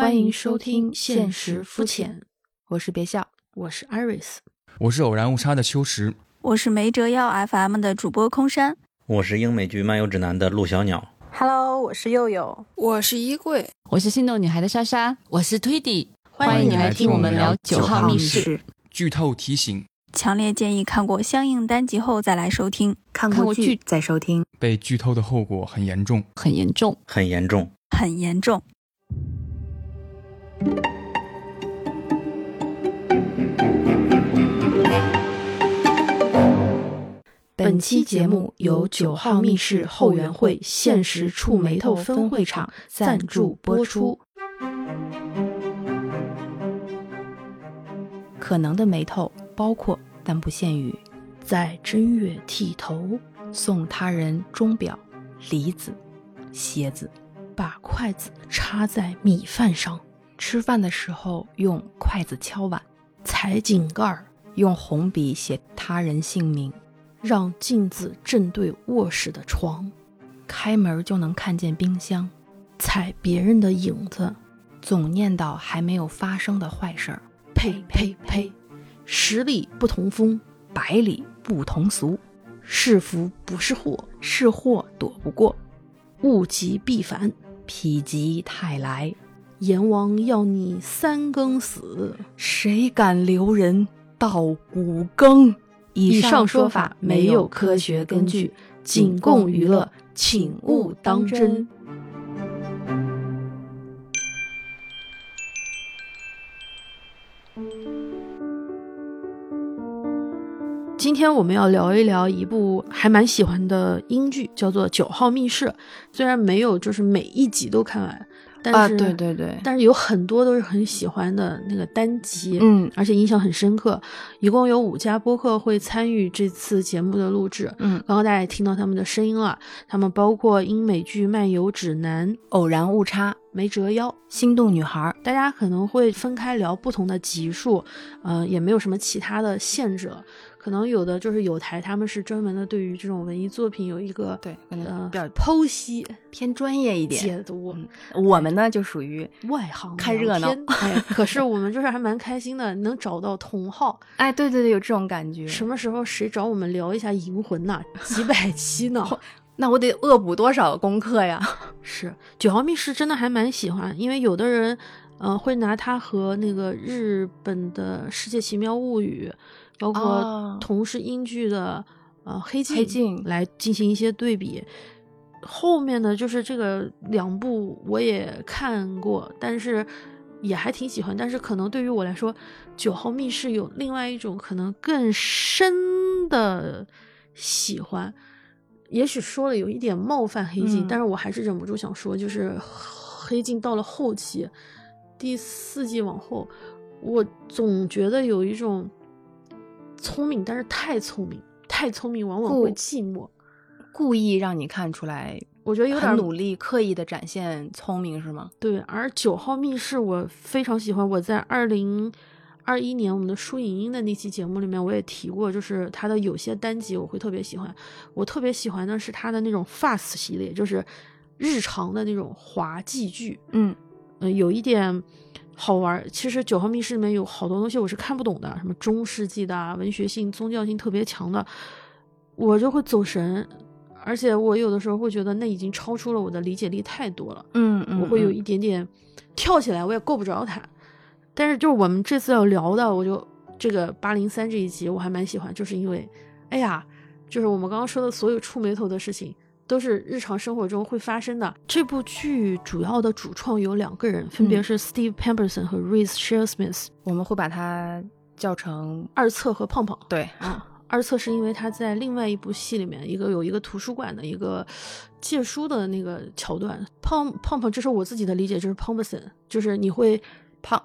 欢迎收听《现实肤浅》，我是别笑，我是 Iris，我是偶然误差的秋实，我是没折腰 FM 的主播空山，我是英美剧漫游指南的陆小鸟。Hello，我是佑佑，我是衣柜，我是心动女孩的莎莎，我是推底，欢迎你来听我们聊九号密室。剧透提醒：强烈建议看过相应单集后再来收听，看过剧再收听。被剧透的后果很严重，很严重，很严重，很严重。本期节目由九号密室后援会限时触眉头分会场赞助播出。可能的眉头包括但不限于：在正月剃头，送他人钟表、梨子、鞋子，把筷子插在米饭上，吃饭的时候用筷子敲碗，踩井盖儿，用红笔写他人姓名。让镜子正对卧室的床，开门就能看见冰箱，踩别人的影子，总念叨还没有发生的坏事儿。呸呸呸！十里不同风，百里不同俗，是福不是祸，是祸躲不过，物极必反，否极泰来。阎王要你三更死，谁敢留人到五更？以上说法没有科学根据，仅供娱乐，请勿当真。今天我们要聊一聊一部还蛮喜欢的英剧，叫做《九号密室》。虽然没有就是每一集都看完，但是、啊、对对对，但是有很多都是很喜欢的那个单集，嗯，而且印象很深刻。一共有五家播客会参与这次节目的录制，嗯，刚刚大家也听到他们的声音了，他们包括英美剧漫游指南、偶然误差、没折腰、心动女孩。大家可能会分开聊不同的集数，呃，也没有什么其他的限制了。可能有的就是有台，他们是专门的对于这种文艺作品有一个对呃比较剖析偏专业一点解读。嗯、我们呢就属于外行看热闹，哎，可是我们就是还蛮开心的，能找到同好。哎，对对对，有这种感觉。什么时候谁找我们聊一下《银魂》呐？几百期呢？那我得恶补多少功课呀？是九号密室真的还蛮喜欢，因为有的人呃会拿它和那个日本的《世界奇妙物语》。包括同是英剧的呃黑镜，黑镜来进行一些对比。后面的就是这个两部我也看过，但是也还挺喜欢。但是可能对于我来说，《九号密室》有另外一种可能更深的喜欢。也许说了有一点冒犯黑镜，嗯、但是我还是忍不住想说，就是黑镜到了后期，第四季往后，我总觉得有一种。聪明，但是太聪明，太聪明往往会寂寞。故意让你看出来，我觉得有点努力，刻意的展现聪明是吗？对。而九号密室我非常喜欢，我在二零二一年我们的舒莹莹的那期节目里面我也提过，就是她的有些单集我会特别喜欢。我特别喜欢的是她的那种 fast 系列，就是日常的那种滑稽剧。嗯嗯、呃，有一点。好玩，其实九号密室里面有好多东西我是看不懂的，什么中世纪的、啊、文学性、宗教性特别强的，我就会走神，而且我有的时候会觉得那已经超出了我的理解力太多了，嗯嗯，我会有一点点跳起来，我也够不着它。但是就是我们这次要聊的，我就这个八零三这一集我还蛮喜欢，就是因为，哎呀，就是我们刚刚说的所有触眉头的事情。都是日常生活中会发生的。这部剧主要的主创有两个人，分别是 Steve Pemberton 和 Reese Shearsmith。我们会把它叫成二册和胖胖。对啊，二册是因为他在另外一部戏里面，一个有一个图书馆的一个借书的那个桥段。胖胖胖，这是我自己的理解，就是 Pemberton，就是你会胖。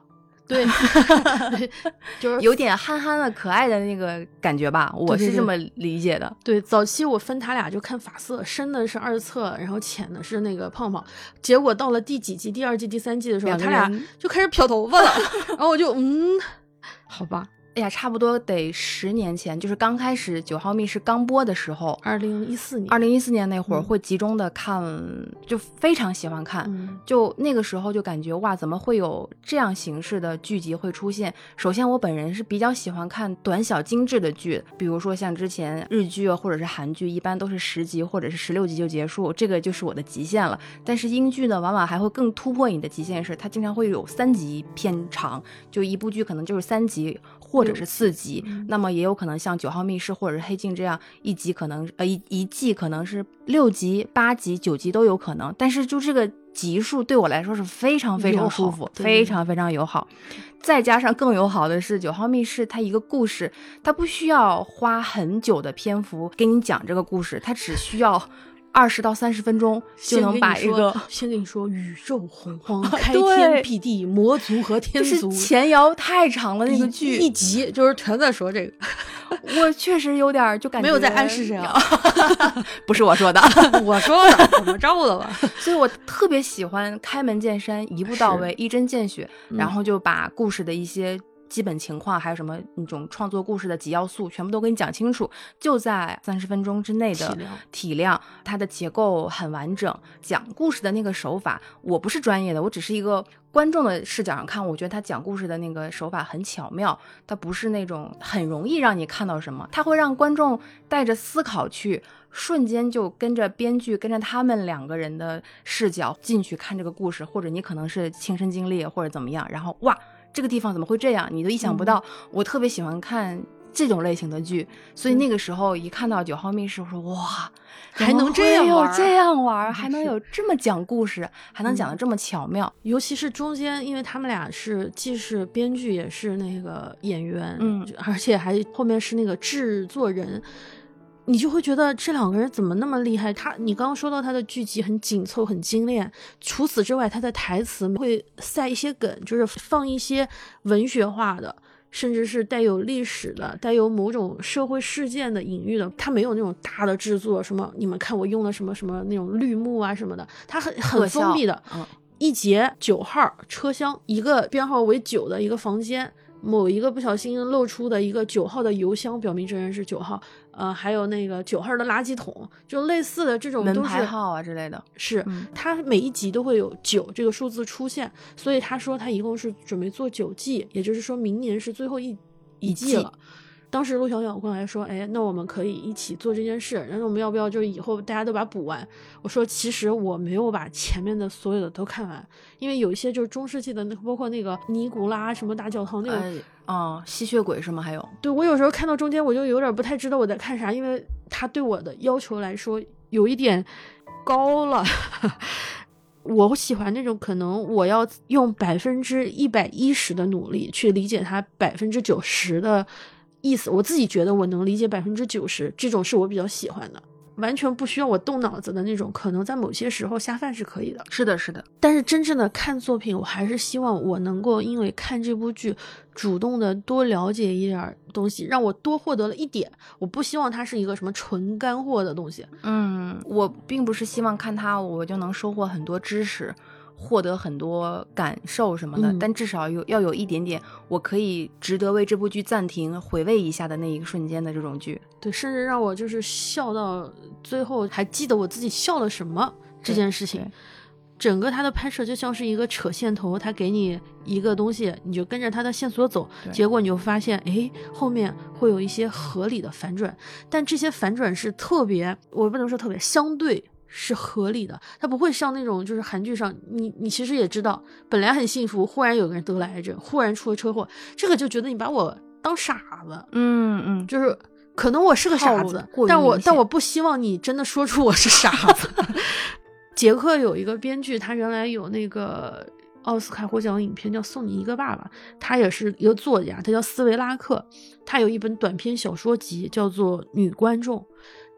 对，就是有点憨憨的、可爱的那个感觉吧，我是这么理解的。对，早期我分他俩就看发色，深的是二册，然后浅的是那个胖胖。结果到了第几季、第二季、第三季的时候，他俩就开始漂头发了，然后我就嗯，好吧。哎呀，差不多得十年前，就是刚开始《九号密室》刚播的时候，二零一四年，二零一四年那会儿嗯会集中的看，就非常喜欢看。嗯就那个时候就感觉哇，怎么会有这样形式的剧集会出现？首先，我本人是比较喜欢看短小精致的剧，比如说像之前日剧啊或者是韩剧，一般都是十集或者是十六集就结束，这个就是我的极限了。但是英剧呢，往往还会更突破你的极限，是它经常会有三集偏长，就一部剧可能就是三集或者是四集，那么也有可能像《九号密室》或者是《黑镜》这样一集可能呃一一季可能是六集、八集、九集都有可能，但是就这个集数对我来说是非常非常舒服非常非常友好。再加上更友好的是，《九号密室》它一个故事，它不需要花很久的篇幅给你讲这个故事，它只需要二十到三十分钟就能把一个。先跟你说宇宙洪荒，开天辟地，魔族和天就是族，前摇太长了那个剧，一集就是全在说这个，我确实有点儿就感觉没有在暗示谁啊，不是我说的，我说的，怎么着了吧？所以我特别喜欢开门见山，一步到位，一针见血，嗯然后就把故事的一些基本情况，还有什么那种创作故事的几要素，全部都给你讲清楚，就在三十分钟之内的体量，它的结构很完整，讲故事的那个手法，我不是专业的，我只是一个。观众的视角上看，我觉得他讲故事的那个手法很巧妙，他不是那种很容易让你看到什么，他会让观众带着思考去，瞬间就跟着编剧，跟着他们两个人的视角进去看这个故事，或者你可能是亲身经历或者怎么样，然后哇，这个地方怎么会这样？你都意想不到。我特别喜欢看这种类型的剧，所以那个时候一看到九号密室，我说哇，还能这样玩这样玩，还能有这么讲故事，还能讲的这么巧妙。尤其是中间，因为他们俩是既是编剧也是那个演员，嗯而且还后面是那个制作人，你就会觉得这两个人怎么那么厉害？他，你刚刚说到他的剧集很紧凑、很精炼，除此之外，他的台词会塞一些梗，就是放一些文学化的。甚至是带有历史的、带有某种社会事件的隐喻的，他没有那种大的制作，什么你们看我用了什么什么那种绿幕啊什么的，他很很封闭的，嗯，一节九号车厢，一个编号为九的一个房间，某一个不小心露出的一个九号的邮箱，表明这人是九号。呃，还有那个九号的垃圾桶，就类似的这种门都是牌号啊之类的。是嗯，它每一集都会有九这个数字出现，所以他说他一共是准备做九季，也就是说明年是最后一一季季了。当时陆小小过来说：“哎，那我们可以一起做这件事，然后我们要不要就是以后大家都把它补完？”我说：“其实我没有把前面的所有的都看完，因为有一些就是中世纪的那个，包括那个尼古拉什么大教堂那个，呃，哦，吸血鬼是吗？还有，对我有时候看到中间我就有点不太知道我在看啥，因为他对我的要求来说有一点高了。我喜欢那种可能我要用百分之一百一十的努力去理解他百分之九十的意思，我自己觉得我能理解百分之九十，这种是我比较喜欢的。完全不需要我动脑子的那种，可能在某些时候下饭是可以的。是的，是的，但是真正的看作品，我还是希望我能够因为看这部剧，主动的多了解一点儿东西，让我多获得了一点。我不希望它是一个什么纯干货的东西。嗯，我并不是希望看它我就能收获很多知识，获得很多感受什么的，嗯但至少有要有一点点我可以值得为这部剧暂停回味一下的那一个瞬间的这种剧。对，甚至让我就是笑到最后还记得我自己笑了什么这件事情。整个它的拍摄就像是一个扯线头，他给你一个东西，你就跟着他的线索走，结果你就发现，哎，后面会有一些合理的反转，但这些反转是特别，我不能说特别，相对是合理的，它不会像那种就是韩剧上，你你其实也知道，本来很幸福，忽然有个人得了癌症，忽然出了车祸，这个就觉得你把我当傻子，嗯嗯，就是可能我是个傻子但我但我不希望你真的说出我是傻子。杰克有一个编剧，他原来有那个奥斯卡获奖影片叫《送你一个爸爸》，他也是一个作家，他叫斯维拉克，他有一本短篇小说集叫做《女观众》，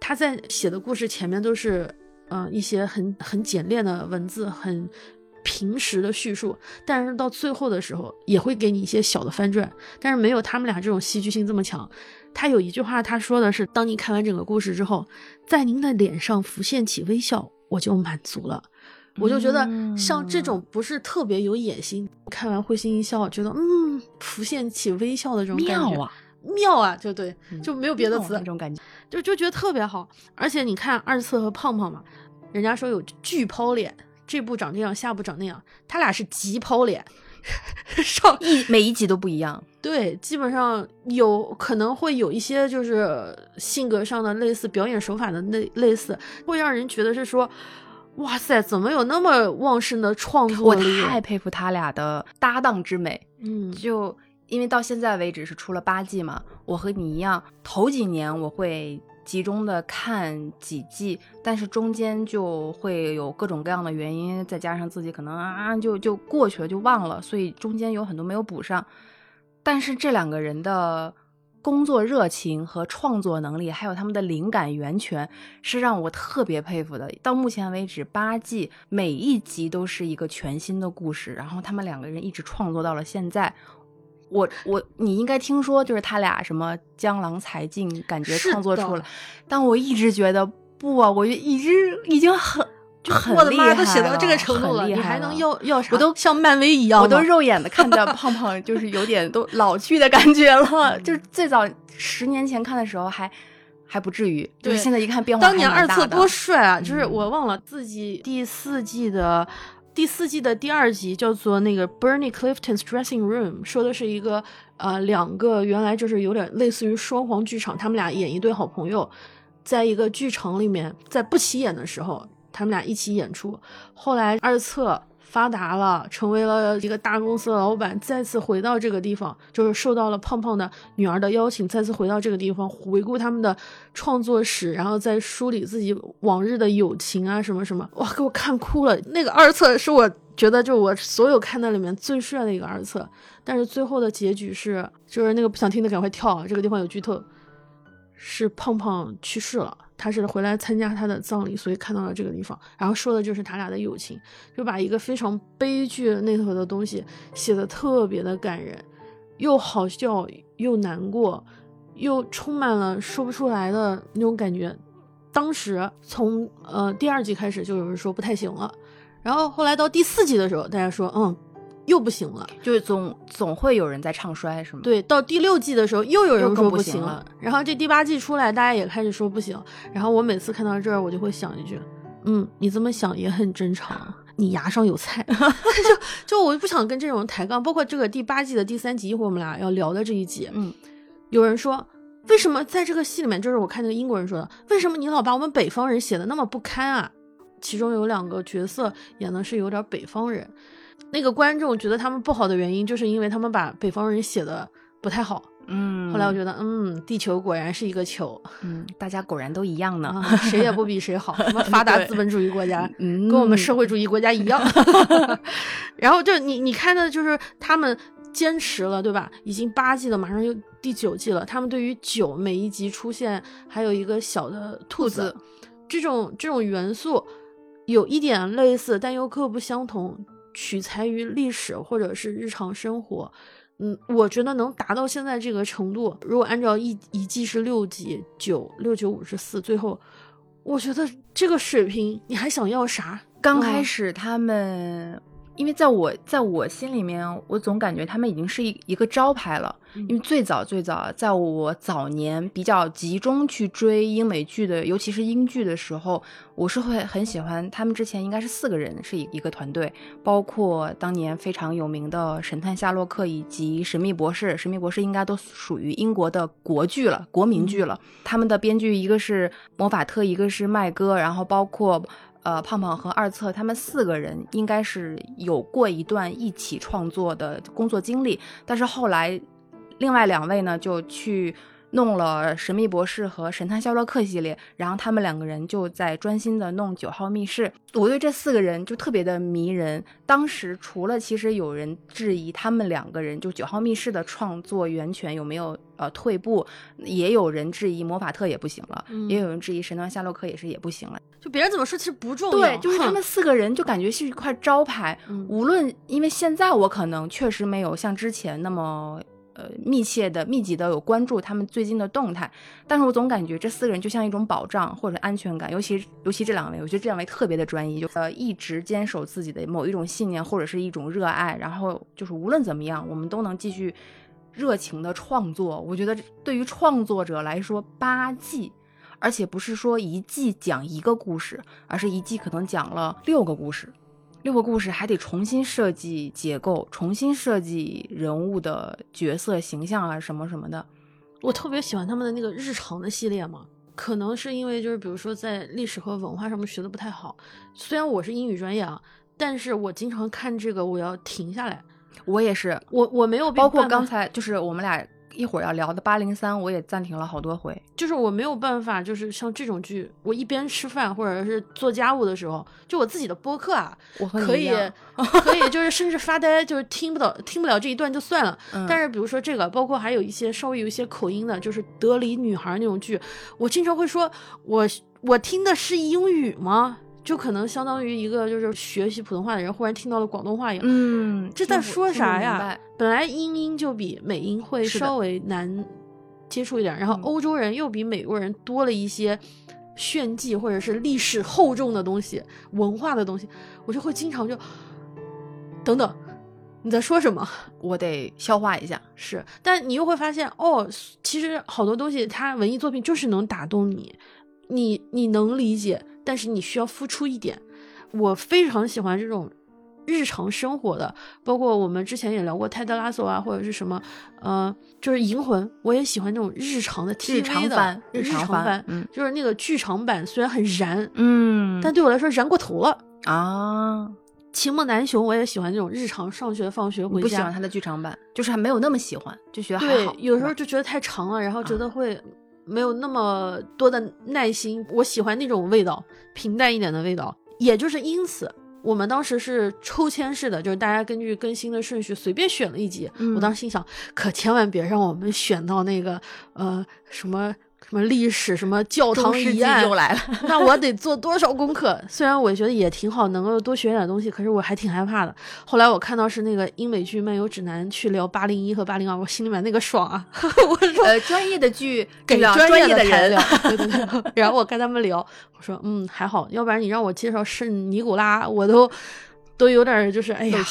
他在写的故事前面都是呃一些很很简练的文字，很平实的叙述，但是到最后的时候也会给你一些小的翻转，但是没有他们俩这种戏剧性这么强。他有一句话，他说的是：“当你看完整个故事之后，在您的脸上浮现起微笑，我就满足了。”我就觉得像这嗯种不是特别有野心，看完会心一笑，觉得嗯，浮现起微笑的这种感觉，妙啊，妙啊，就对，嗯就没有别的词妙那，种感觉。就就觉得特别好。而且你看二次和胖胖嘛，人家说有巨抛脸，这部长这样，下部长那样，他俩是极抛脸，上一每一集都不一样，对，基本上有可能会有一些就是性格上的类似，表演手法的类类似，会让人觉得是说，哇塞，怎么有那么旺盛的创作力我？太佩服他俩的搭档之美。嗯，就因为到现在为止是出了八季嘛，我和你一样，头几年我会集中的看几季，但是中间就会有各种各样的原因，再加上自己可能啊就就过去了，就忘了，所以中间有很多没有补上。但是这两个人的工作热情和创作能力，还有他们的灵感源泉，是让我特别佩服的。到目前为止，八季每一集都是一个全新的故事，然后他们两个人一直创作到了现在。我我你应该听说，就是他俩什么江郎才尽，感觉创作出来，但我一直觉得不啊，我就一直已经很就很我的妈，厉害都写到这个了程度了，你还能要要啥？我都像漫威一样，我都 肉眼的看到胖胖，就是有点都老去的感觉了。就是最早十年前看的时候还还不至于，就是现在一看变化当年二次多帅啊！就是嗯我忘了自己第四季的第四季的第二集叫做那个 Bernie Clifton's Dressing Room，说的是一个呃两个原来就是有点类似于双簧剧场，他们俩演一对好朋友，在一个剧场里面，在不起眼的时候，他们俩一起演出。后来二册发达了，成为了一个大公司的老板，再次回到这个地方，就是受到了胖胖的女儿的邀请，再次回到这个地方，回顾他们的创作史，然后再梳理自己往日的友情啊什么什么，哇，给我看哭了。那个二册是我觉得就我所有看的里面最帅的一个二册，但是最后的结局是，就是那个不想听的赶快跳啊，这个地方有剧透，是胖胖去世了。他是回来参加他的葬礼，所以看到了这个地方，然后说的就是他俩的友情，就把一个非常悲剧那头的东西写的特别的感人，又好笑又难过，又充满了说不出来的那种感觉。当时从呃第二季开始就有人说不太行了，然后后来到第四季的时候，大家说嗯又不行了。就是总总会有人在唱衰，是吗？，对，到第六季的时候又有人说不行了行了，然后这第八季出来，大家也开始说不行。然后我每次看到这儿，我就会想一句，嗯，你这么想也很正常，你牙上有菜。就就我就不想跟这种人抬杠。包括这个第八季的第三集，一会儿我们俩要聊的这一集，嗯，有人说。为什么在这个戏里面，就是我看那个英国人说的，为什么你老把我们北方人写的那么不堪啊？其中有两个角色演的是有点北方人，那个观众觉得他们不好的原因，就是因为他们把北方人写的不太好。嗯，后来我觉得，嗯，地球果然是一个球嗯，大家果然都一样呢。啊，谁也不比谁好。什么发达资本主义国家，嗯，跟我们社会主义国家一样。然后就你你看的就是他们坚持了，对吧？已经八季了，马上又第九季了。他们对于九每一集出现还有一个小的兔子，这种这种元素有一点类似，但又各不相同，取材于历史或者是日常生活。嗯，我觉得能达到现在这个程度，如果按照一一季是六集，九六九五十四，最后我觉得这个水平，你还想要啥？刚开嗯始他们，因为在我在我心里面，我总感觉他们已经是一一个招牌了。因为最早最早，在我早年比较集中去追英美剧的，尤其是英剧的时候，我是会很喜欢他们。之前应该是四个人是一一个团队，包括当年非常有名的《神探夏洛克》以及《神秘博士》。《神秘博士》应该都属于英国的国剧了，国民剧了。他们的编剧一个是魔法特，一个是麦哥，然后包括。呃，胖胖和二策他们四个人应该是有过一段一起创作的工作经历，但是后来另外两位呢就去弄了《神秘博士》和《神探夏洛克》系列，然后他们两个人就在专心的弄《九号密室》。我对这四个人就特别的迷人。当时除了其实有人质疑他们两个人就《九号密室》的创作源泉有没有呃退步，也有人质疑魔法特也不行了，嗯也有人质疑神探夏洛克也是也不行了。就别人怎么说，其实不重要。对，就是他们四个人就感觉是一块招牌。嗯无论因为现在我可能确实没有像之前那么呃密切的、密集的有关注他们最近的动态，但是我总感觉这四个人就像一种保障或者安全感，尤其尤其这两位，我觉得这两位特别的专一，就呃一直坚守自己的某一种信念或者是一种热爱，然后就是无论怎么样，我们都能继续热情的创作。我觉得对于创作者来说，八季。而且不是说一季讲一个故事，而是一季可能讲了六个故事，六个故事还得重新设计结构，重新设计人物的角色形象啊什么什么的。我特别喜欢他们的那个日常的系列嘛，可能是因为就是比如说在历史和文化上面学的不太好，虽然我是英语专业啊，但是我经常看这个我要停下来。我也是，我我没有包括刚才就是我们俩。一会儿要聊的八零三，我也暂停了好多回。就是我没有办法，就是像这种剧，我一边吃饭或者是做家务的时候，就我自己的播客啊，我可以可以，就是甚至发呆，就是听不到听不了这一段就算了。但是比如说这个，包括还有一些稍微有一些口音的，就是德里女孩那种剧，我经常会说，我我听的是英语吗？就可能相当于一个就是学习普通话的人忽然听到了广东话一样，嗯，这在说啥呀？本来英音就比美音会稍微难接触一点，然后欧洲人又比美国人多了一些炫技或者是历史厚重的东西、文化的东西，我就会经常就等等，你在说什么？我得消化一下。是，但你又会发现哦，其实好多东西它文艺作品就是能打动你，你你能理解。但是你需要付出一点，我非常喜欢这种日常生活的，包括我们之前也聊过泰德拉索啊，或者是什么，呃，就是银魂，我也喜欢那种日常的 TV 的日常番，嗯，就是那个剧场版虽然很燃，嗯，但对我来说燃过头了啊。秦梦南雄我也喜欢那种日常上学放学回家，不喜欢他的剧场版，就是还没有那么喜欢，就觉得还好，有时候就觉得太长了，然后觉得会。没有那么多的耐心，我喜欢那种味道，平淡一点的味道。也就是因此，我们当时是抽签式的，就是大家根据更新的顺序随便选了一集。我当时心想，可千万别让我们选到那个呃什么。什么历史什么教堂遗案又来了，那我得做多少功课？虽然我觉得也挺好，能够多学点东西，可是我还挺害怕的。后来我看到是那个英美剧漫游指南去聊八零一和八零二，我心里面那个爽啊！我说呃，专业的剧给专业的人聊，对对对。然后我跟他们聊，我说嗯还好，要不然你让我介绍圣尼古拉，我都都有点就是哎呀。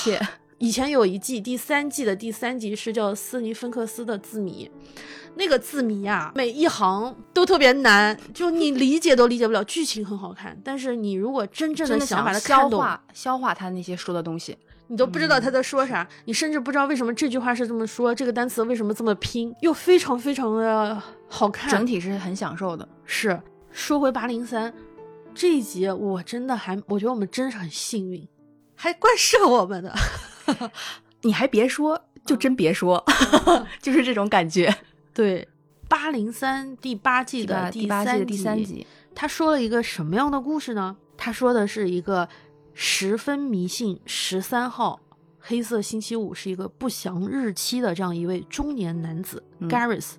以前有一季第三季的第三集是叫斯尼芬克斯的字谜。那个字谜啊，每一行都特别难，就你理解都理解不了。剧情很好看，但是你如果真正的想把它消化消化他那些说的东西，你都不知道他在说啥，你甚至不知道为什么这句话是这么说，这个单词为什么这么拼，又非常非常的好看，整体是很享受的。是说回八零三这一集，我真的还我觉得我们真是很幸运，还怪适合我们的。你还别说，就真别说，就是这种感觉。对，八零三第八季的第三季第三集，他说了一个什么样的故事呢？他说的是一个十分迷信十三号黑色星期五是一个不祥日期的这样一位中年男子 Garris，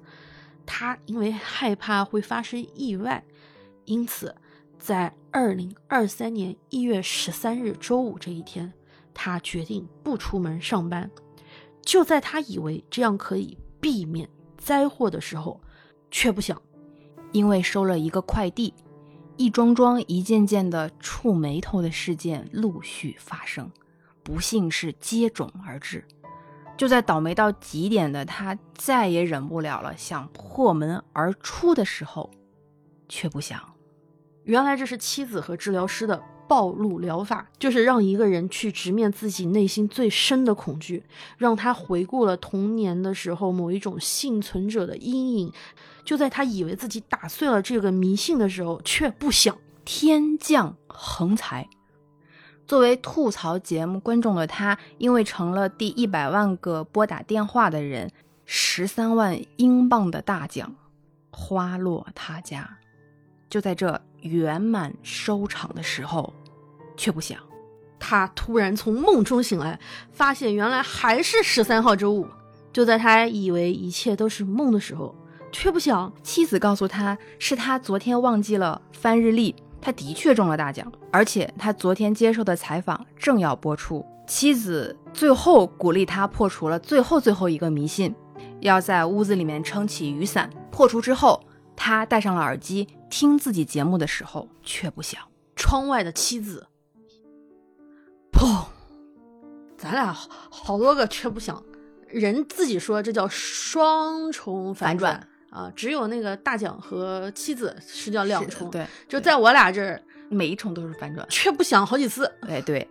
他因为害怕会发生意外，因此在二零二三年一月十三日周五这一天，他决定不出门上班。就在他以为这样可以避免。灾祸的时候，却不想，因为收了一个快递，一桩桩、一件件的触眉头的事件陆续发生，不幸是接踵而至。就在倒霉到极点的他再也忍不了了，想破门而出的时候，却不想，原来这是妻子和治疗师的。暴露疗法就是让一个人去直面自己内心最深的恐惧，让他回顾了童年的时候某一种幸存者的阴影。就在他以为自己打碎了这个迷信的时候，却不想天降横财。作为吐槽节目观众的他，因为成了第一百万个拨打电话的人，十三万英镑的大奖花落他家。就在这。圆满收场的时候，却不想，他突然从梦中醒来，发现原来还是十三号周五。就在他以为一切都是梦的时候，却不想，妻子告诉他是他昨天忘记了翻日历。他的确中了大奖，而且他昨天接受的采访正要播出。妻子最后鼓励他破除了最后最后一个迷信。要在屋子里面撑起雨伞。破除之后，他戴上了耳机听自己节目的时候，却不想。窗外的妻子，砰！咱俩好好多个却不想，人自己说这叫双重反转啊，只有那个大奖和妻子是叫两重，对，就在我俩这儿，每一重都是反转，却不想好几次，哎对，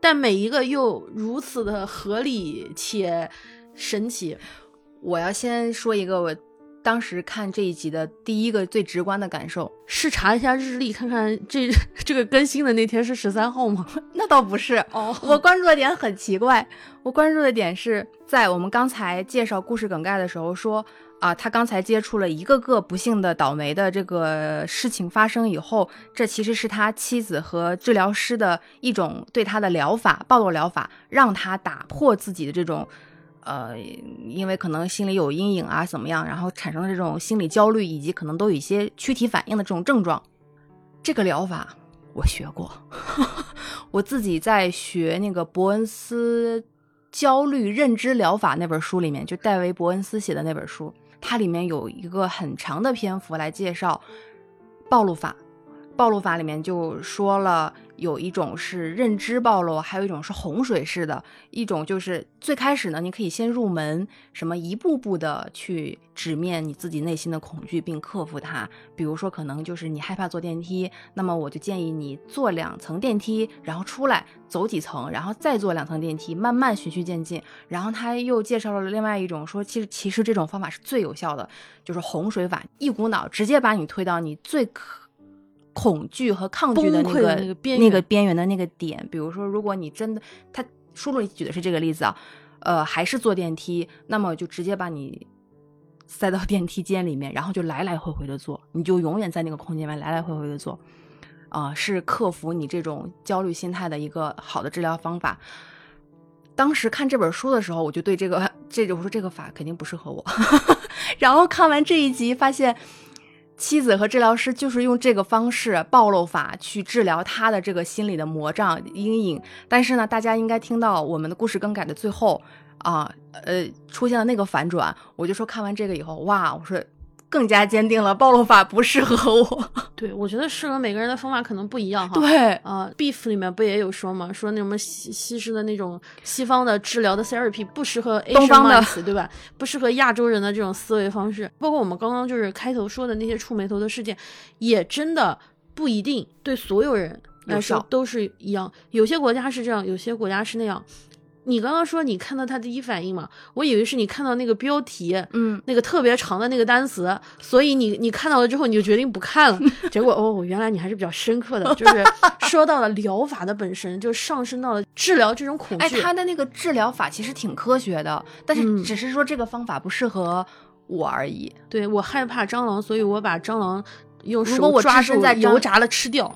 但每一个又如此的合理且神奇。我要先说一个我当时看这一集的第一个最直观的感受，是查一下日历，看看这 这个更新的那天是十三号吗？那倒不是哦，我关注的点很奇怪，我关注的点是在我们刚才介绍故事梗概的时候说啊，他刚才接触了一个个不幸的倒霉的这个事情发生以后，这其实是他妻子和治疗师的一种对他的疗法，暴露疗法，让他打破自己的这种。呃，因为可能心里有阴影啊，怎么样，然后产生的这种心理焦虑，以及可能都有一些躯体反应的这种症状，这个疗法我学过，我自己在学那个伯恩斯焦虑认知疗法那本书里面，就戴维伯恩斯写的那本书，它里面有一个很长的篇幅来介绍暴露法。暴露法里面就说了，有一种是认知暴露，还有一种是洪水式的。一种就是最开始呢，你可以先入门，什么一步步的去直面你自己内心的恐惧，并克服它。比如说，可能就是你害怕坐电梯，那么我就建议你坐两层电梯，然后出来走几层，然后再坐两层电梯，慢慢循序渐进。然后他又介绍了另外一种，说其实其实这种方法是最有效的，就是洪水法，一股脑直接把你推到你最可。恐惧和抗拒的那个那个边那个边缘的那个点，比如说，如果你真的，他书里举的是这个例子啊，呃，还是坐电梯，那么就直接把你塞到电梯间里面，然后就来来回回的坐，你就永远在那个空间里面来来回回的坐，啊，是克服你这种焦虑心态的一个好的治疗方法。当时看这本书的时候，我就对这个这我说这个法肯定不适合我，然后看完这一集发现。妻子和治疗师就是用这个方式暴露法去治疗他的这个心理的魔障阴影，但是呢，大家应该听到我们的故事更改的最后啊，呃，出现了那个反转，我就说看完这个以后，哇，我说。更加坚定了暴露法不适合我。对，我觉得适合每个人的方法可能不一样哈。对，啊，Beef 里面不也有说吗？说那什么西西式的那种西方的治疗的 therapy 不适合东方的，对吧？不适合亚洲人的这种思维方式。包括我们刚刚就是开头说的那些触眉头的事件，也真的不一定对所有人来说都是一样。有些国家是这样，有些国家是那样。你刚刚说你看到他第一反应嘛？我以为是你看到那个标题，嗯，那个特别长的那个单词，所以你你看到了之后你就决定不看了。结果哦，原来你还是比较深刻的，就是说到了疗法的本身，就上升到了治疗这种恐惧。哎，他的那个治疗法其实挺科学的，但是只是说这个方法不适合我而已。对我害怕蟑螂，所以我把蟑螂用手抓住在油炸了吃掉。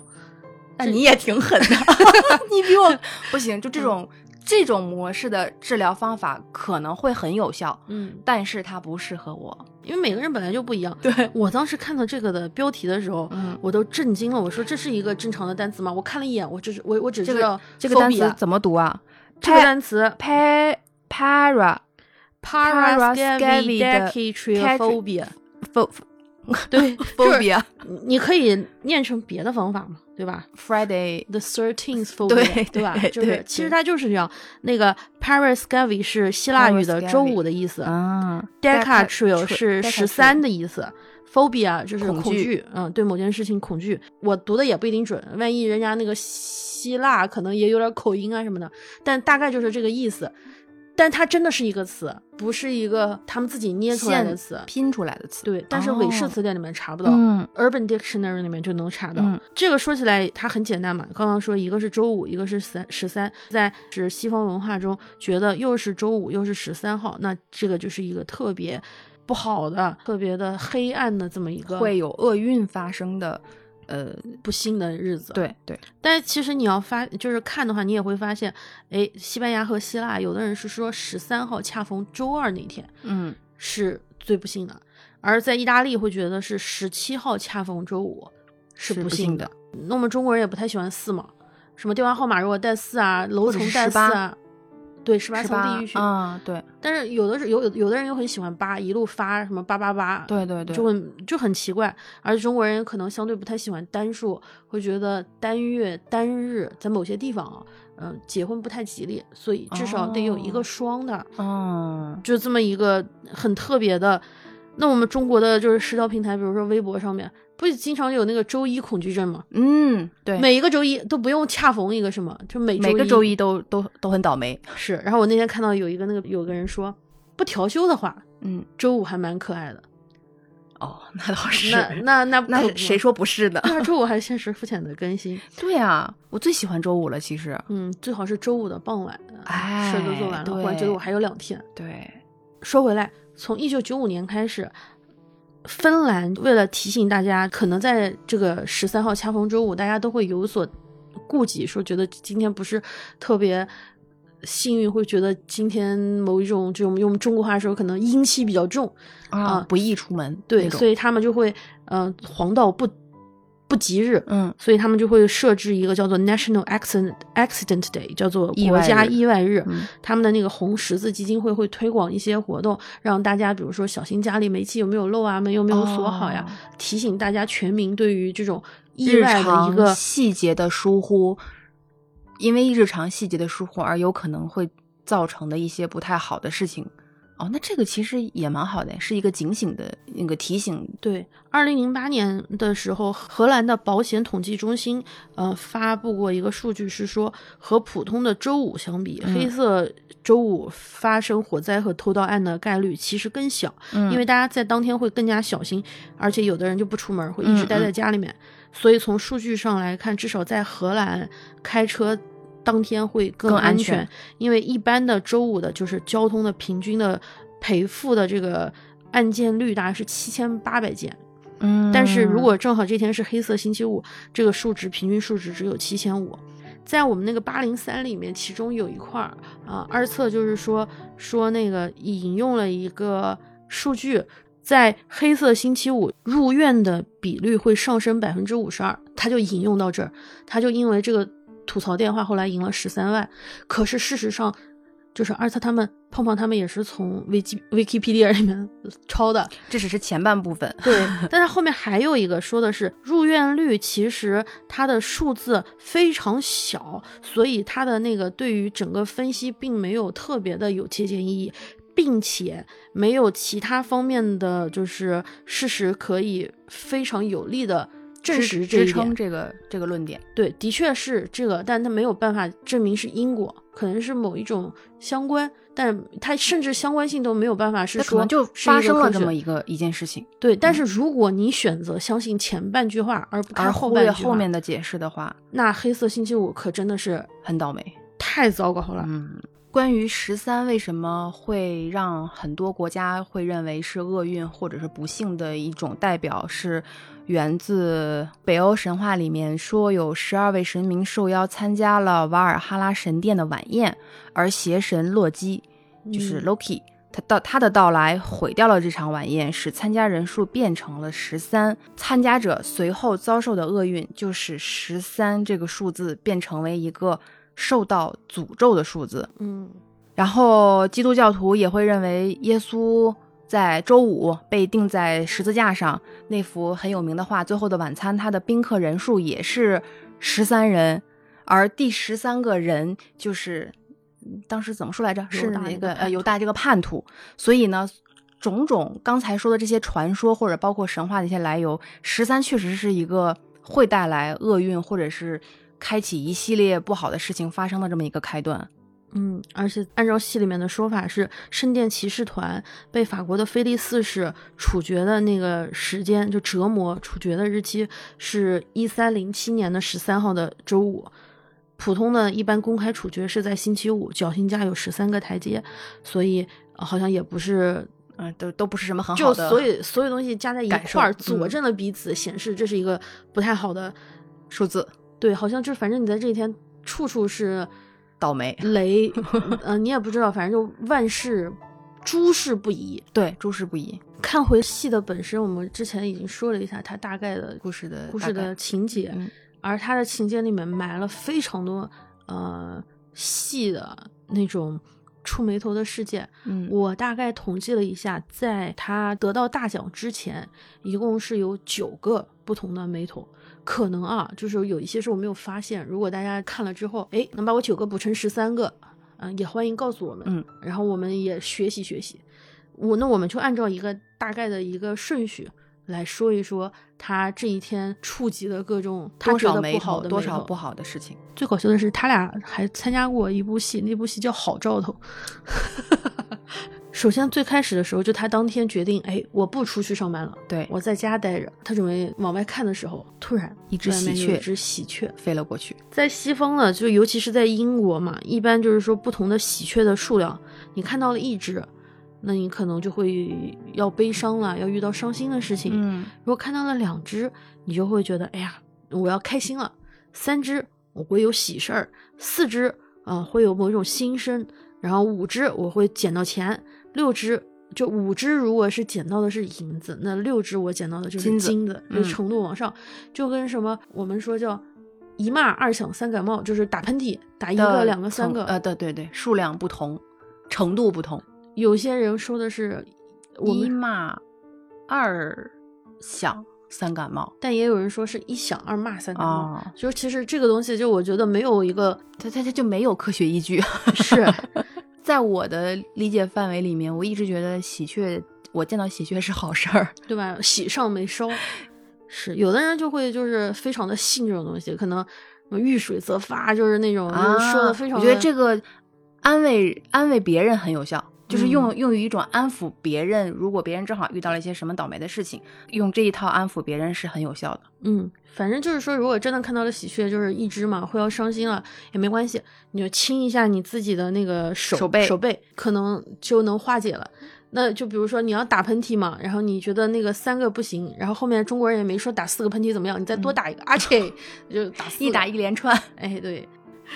那你也挺狠的 你比我不行，就这种。这种模式的治疗方法可能会很有效，嗯，但是它不适合我，因为每个人本来就不一样。对我当时看到这个的标题的时候，嗯，我都震惊了。我说这是一个正常的单词吗？我看了一眼，我只是我我只知道这个单词怎么读啊？这个单词 pa para para scavide phobia，对 phobia，你可以念成别的方法嘛？对吧？Friday the thirteenth phobia，对吧？就是其实它就是这样。那个 parascavy 是希腊语的周五的意思啊，decatrio 是十三的意思，phobia 就是恐惧，嗯，对某件事情恐惧。我读的也不一定准，万一人家那个希腊可能也有点口音啊什么的，但大概就是这个意思。但它真的是一个词，不是一个他们自己捏出来的词，拼出来的词。对，但是韦氏词典里面查不到，Urban Dictionary 里面就能查到。这个说起来它很简单嘛，刚刚说一个是周五，一个是三十三，在是西方文化中觉得又是周五又是十三号，那这个就是一个特别不好的、特别的黑暗的这么一个会有厄运发生的。呃，不幸的日子，对对。但是其实你要发，就是看的话，你也会发现，哎，西班牙和希腊，有的人是说十三号恰逢周二那天，嗯，是最不幸的；而在意大利会觉得是十七号恰逢周五是不幸的。那我们中国人也不太喜欢四嘛，什么电话号码如果带四啊，楼层带四啊。对十八层地狱去。啊，对但是有的是有有有的人又很喜欢八，一路发什么八八八，对对对，就很就很奇怪。而中国人可能相对不太喜欢单数，会觉得单月单日在某些地方啊，嗯、结婚不太吉利，所以至少得有一个哦双的，嗯，就这么一个很特别的。那我们中国的就是社交平台，比如说微博上面，不是经常有那个周一恐惧症吗？嗯，对，每一个周一都不用恰逢一个什么，就每每个周一都都都很倒霉，是。然后我那天看到有一个那个有个人说，不调休的话，嗯，周五还蛮可爱的。哦，那倒是，那那那那谁说不是的？那周五还现实肤浅的更新，对啊，我最喜欢周五了，其实，嗯，最好是周五的傍晚，哎事儿都做完了，我觉得我还有两天。对，说回来，从一九九五年开始，芬兰为了提醒大家，可能在这个十三号恰逢周五，大家都会有所顾忌，说觉得今天不是特别幸运，会觉得今天某一种就我们用中国话说，可能阴气比较重，啊不宜出门，对，所以他们就会，呃，黄道不不吉日，嗯所以他们就会设置一个叫做 National Accident Accident Day，叫做国家意外日。嗯他们的那个红十字基金会会推广一些活动，让大家比如说小心家里煤气有没有漏啊，门有没有锁好呀，哦提醒大家全民对于这种意外的一个细节的疏忽，因为日常细节的疏忽而有可能会造成的一些不太好的事情。哦，那这个其实也蛮好的，是一个警醒的那个提醒。对，二零零八年的时候，荷兰的保险统计中心呃发布过一个数据，是说和普通的周五相比，嗯黑色周五发生火灾和偷盗案的概率其实更小，嗯因为大家在当天会更加小心，而且有的人就不出门，会一直待在家里面。所以从数据上来看，至少在荷兰开车。当天会更安全因为一般的周五的，就是交通的平均的赔付的这个案件率大概是七千八百件，嗯。但是如果正好这天是黑色星期五，这个数值平均数值只有七千五。在我们那个八零三里面，其中有一块儿啊，二测就是说说那个引用了一个数据，在黑色星期五入院的比率会上升百分之五十二，他就引用到这儿，他就因为这个吐槽电话后来赢了十三万，可是事实上。就是二测他们胖胖他们也是从 Wikipedia 里面抄的，这只是前半部分。对，但是后面还有一个说的是入院率，其实它的数字非常小，所以它的那个对于整个分析并没有特别的有借鉴意义，并且没有其他方面的就是事实可以非常有力的证实这一支撑。这个这个论点。对，的确是这个，但它没有办法证明是因果，可能是某一种相关，但它甚至相关性都没有办法是说可能就发生了这么一个一件事情，对，但是如果你选择相信前半句话而不看而后半句话，后面的解释的话，那黑色星期五可真的是很倒霉。太糟糕了。嗯，关于十三为什么会让很多国家会认为是厄运或者是不幸的一种代表，是源自北欧神话里面说有十二位神明受邀参加了瓦尔哈拉神殿的晚宴，而邪神洛基就是嗯 Loki。他到他的到来毁掉了这场晚宴，使参加人数变成了十三。参加者随后遭受的厄运，就使十三这个数字变成为一个受到诅咒的数字。嗯然后基督教徒也会认为耶稣在周五被钉在十字架上，那幅很有名的画《最后的晚餐》，他的宾客人数也是十三人，而第十三个人就是嗯当时怎么说来着？是那个呃犹大这个叛徒。所以呢，种种刚才说的这些传说或者包括神话的一些来由，十三确实是一个会带来厄运或者是开启一系列不好的事情发生的这么一个开端。嗯，而且按照戏里面的说法是，圣殿骑士团被法国的菲利四世处决的那个时间，就折磨处决的日期是一三零七年的十三号的周五。普通的一般公开处决是在星期五，绞刑架有十三个台阶，所以、呃好像也不是嗯，都都不是什么很好就的，所以所有东西加在一块儿，佐嗯证了彼此，显示这是一个不太好的数字对，好像就反正你在这一天处处是倒霉。雷，呃，你也不知道，反正就万事诸事不宜。对，诸事不宜。看回戏的本身，我们之前已经说了一下它大概的故事的故事的情节，嗯而它的情节里面埋了非常多呃细的那种触眉头的事件，嗯，我大概统计了一下，在他得到大奖之前，一共是有九个不同的眉头。可能啊，就是有一些是我没有发现。如果大家看了之后，哎，能把我九个补成十三个，嗯、也欢迎告诉我们。嗯，然后我们也学习学习。我那我们就按照一个大概的一个顺序来说一说他这一天触及的各种他多觉得不好的多少不好的事情。最搞笑的是，他俩还参加过一部戏，那部戏叫《好兆头》。首先最开始的时候，就他当天决定，哎，我不出去上班了，对，我在家待着。他准备往外看的时候，突然一只喜鹊一只喜鹊飞了过去。在西方呢，就尤其是在英国嘛，一般就是说不同的喜鹊的数量，你看到了一只，那你可能就会要悲伤了，要遇到伤心的事情。嗯，如果看到了两只，你就会觉得，哎呀，我要开心了；三只，我会有喜事儿；四只，啊、呃，会有某种新生；然后五只，我会捡到钱；六只，就五只如果是捡到的是银子，那六只我捡到的就是金子金子，嗯就程度往上，就跟什么我们说叫一骂二响三感冒，就是打喷嚏打一个、两个、三个，呃，对对对，数量不同，程度不同。有些人说的是，一骂二响三感冒但也有人说是一响二骂三感冒。哦，就是其实这个东西，就我觉得没有一个它它它就没有科学依据。是 在我的理解范围里面，我一直觉得喜鹊，我见到喜鹊是好事儿。对吧？喜上眉梢，是有的人就会就是非常的信这种东西，可能遇水则发，就是那种、就是说的非常我觉得这个安慰安慰别人很有效，就是用、嗯用于一种安抚别人。如果别人正好遇到了一些什么倒霉的事情，用这一套安抚别人是很有效的。嗯，反正就是说，如果真的看到了喜鹊，就是一只嘛，会要伤心了也没关系，你就亲一下你自己的那个手手背手背可能就能化解了。那就比如说你要打喷嚏嘛，然后你觉得那个三个不行，然后后面中国人也没说打四个喷嚏怎么样，你再多打一个，而且就打一打一连串，哎对，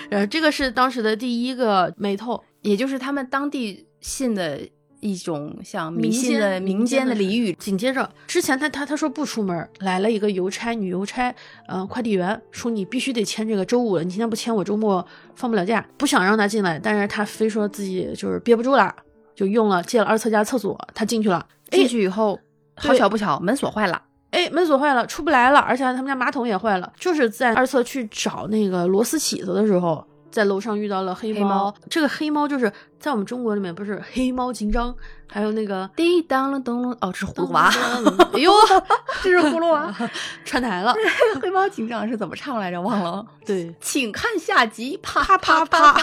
然后，这个是当时的第一个眉头，也就是他们当地信的一种像迷民信的民间的俚语。紧接着，之前他他他说不出门，来了一个邮差，女邮差，呃，快递员说你必须得签这个周五了，你今天不签，我周末放不了假，不想让他进来，但是他非说自己就是憋不住了，就用了借了二侧家厕所，他进去了，进去以后，好巧不巧，门锁坏了。哎，门锁坏了，出不来了，而且他们家马桶也坏了，就是在二侧去找那个螺丝起子的时候。在楼上遇到了黑猫，黑猫这个黑猫就是在我们中国里面不是黑猫警长，还有那个滴当啷咚啷，哦，这是葫芦娃，哎呦，这是葫芦娃。串台了，黑猫警长是怎么唱来着？忘了。对，请看下集，啪啪啪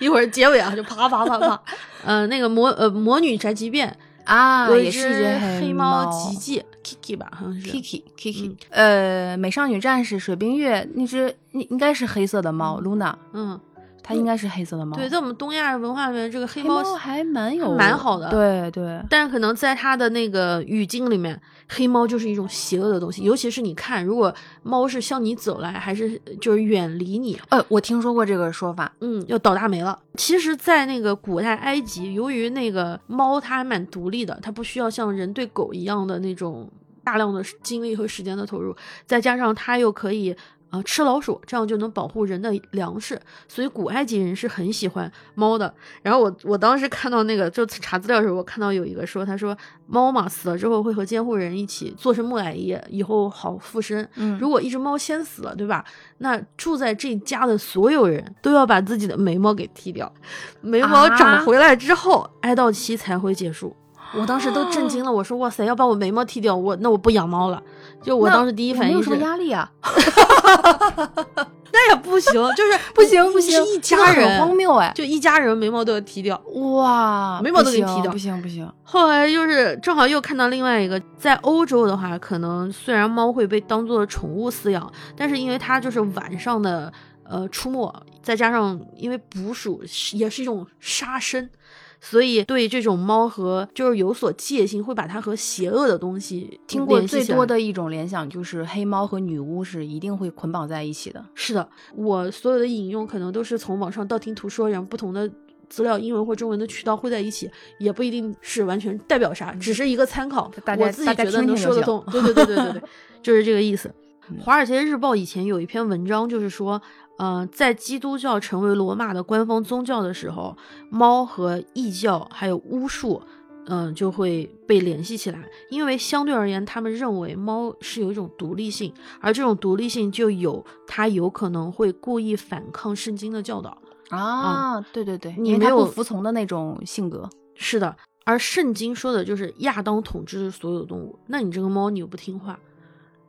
一会儿结尾啊就啪啪啪啪，呃，那个魔呃魔女宅急便啊，有一只也是一只黑猫吉吉 Kiki 吧，好像是 Kiki Kiki，、嗯呃，美少女战士水冰月那只应应该是黑色的猫、Luna，嗯，它应该是黑色的猫。对，在我们东亚文化里面，这个黑黑猫猫还蛮有蛮好的对对，但是可能在它的那个语境里面，黑猫就是一种邪恶的东西。尤其是你看，如果猫是向你走来，还是就是远离你，呃，我听说过这个说法。嗯，要倒大霉了。其实，在那个古代埃及，由于那个猫它还蛮独立的，它不需要像人对狗一样的那种大量的精力和时间的投入，再加上它又可以。呃，吃老鼠，这样就能保护人的粮食，所以古埃及人是很喜欢猫的。然后我我当时看到那个就查资料的时候，我看到有一个说，他说猫嘛死了之后会和监护人一起做成木乃伊，以后好附身。嗯如果一只猫先死了，对吧？那住在这家的所有人都要把自己的眉毛给剃掉，眉毛啊长回来之后，哀悼期才会结束。我当时都震惊了，我说哇塞，要把我眉毛剃掉，我那我不养猫了。就我当时第一反应是没有什么，压力啊？那也不行，就是不行不行，是一家人，荒谬哎！就一家人眉毛都要剃掉。哇，眉毛都给剃掉不行不行。后来就是正好又看到另外一个，在欧洲的话，可能虽然猫会被当做宠物饲养，但是因为它就是晚上的呃出没，再加上因为捕鼠是也是一种杀生，所以对这种猫和就是有所戒心，会把它和邪恶的东西听过最多的一种联想就是黑猫和女巫是一定会捆绑在一起的。是的，我所有的引用可能都是从网上道听途说，然后不同的资料，英文或中文的渠道汇在一起，也不一定是完全代表啥，只是一个参考。大家我自己觉得能说得通。对对对对对对，就是这个意思。嗯《华尔街日报》以前有一篇文章，就是说，呃，在基督教成为罗马的官方宗教的时候，猫和异教还有巫术，嗯、就会被联系起来，因为相对而言，他们认为猫是有一种独立性，而这种独立性就有它有可能会故意反抗圣经的教导。啊，对对对，你没有服从的那种性格。是的，而圣经说的就是亚当统治所有动物，那你这个猫你又不听话，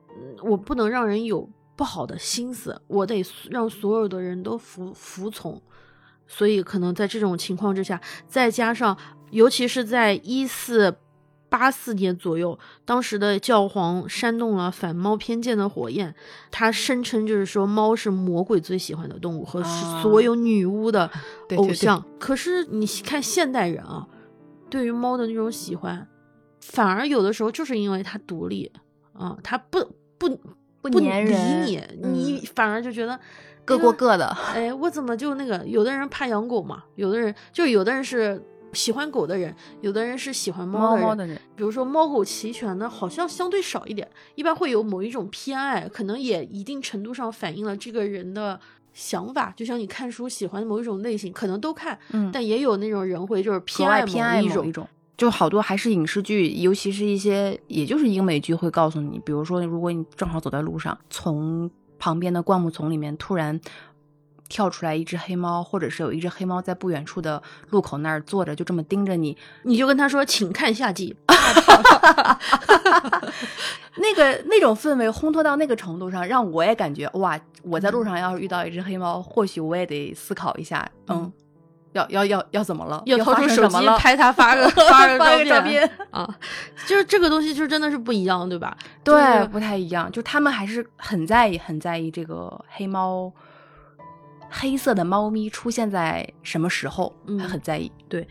嗯我不能让人有不好的心思，我得让所有的人都服服从。所以可能在这种情况之下，再加上尤其是在一四八四年左右，当时的教皇煽动了反猫偏见的火焰，他声称就是说猫是魔鬼最喜欢的动物和所有女巫的对对对偶像。可是你看现代人啊，对于猫的那种喜欢，反而有的时候就是因为它独立啊，它不不不不理你，嗯你反而就觉得各过。各的，哎，我怎么就那个？有的人怕养狗嘛，有的人就有的人是喜欢狗的人，有的人是喜欢猫的人。猫猫的人，比如说猫狗齐全的，好像相对少一点，一般会有某一种偏爱，可能也一定程度上反映了这个人的想法。就像你看书喜欢某一种类型，可能都看，嗯，但也有那种人会就是偏爱外偏爱某一种。就好多还是影视剧，尤其是一些也就是英美剧会告诉你，比如说，如果你正好走在路上，从旁边的灌木丛里面突然跳出来一只黑猫，或者是有一只黑猫在不远处的路口那儿坐着，就这么盯着你，你就跟他说，请看下集。那个那种氛围烘托到那个程度上，让我也感觉哇，我在路上要是遇到一只黑猫，或许我也得思考一下，嗯要要要要怎么了？要掏出手机拍他发个 发个照片啊，就是这个东西就真的是不一样，对吧？对，就是不太一样，就他们还是很在意、很在意这个黑猫、黑色的猫咪出现在什么时候，嗯还很在意。对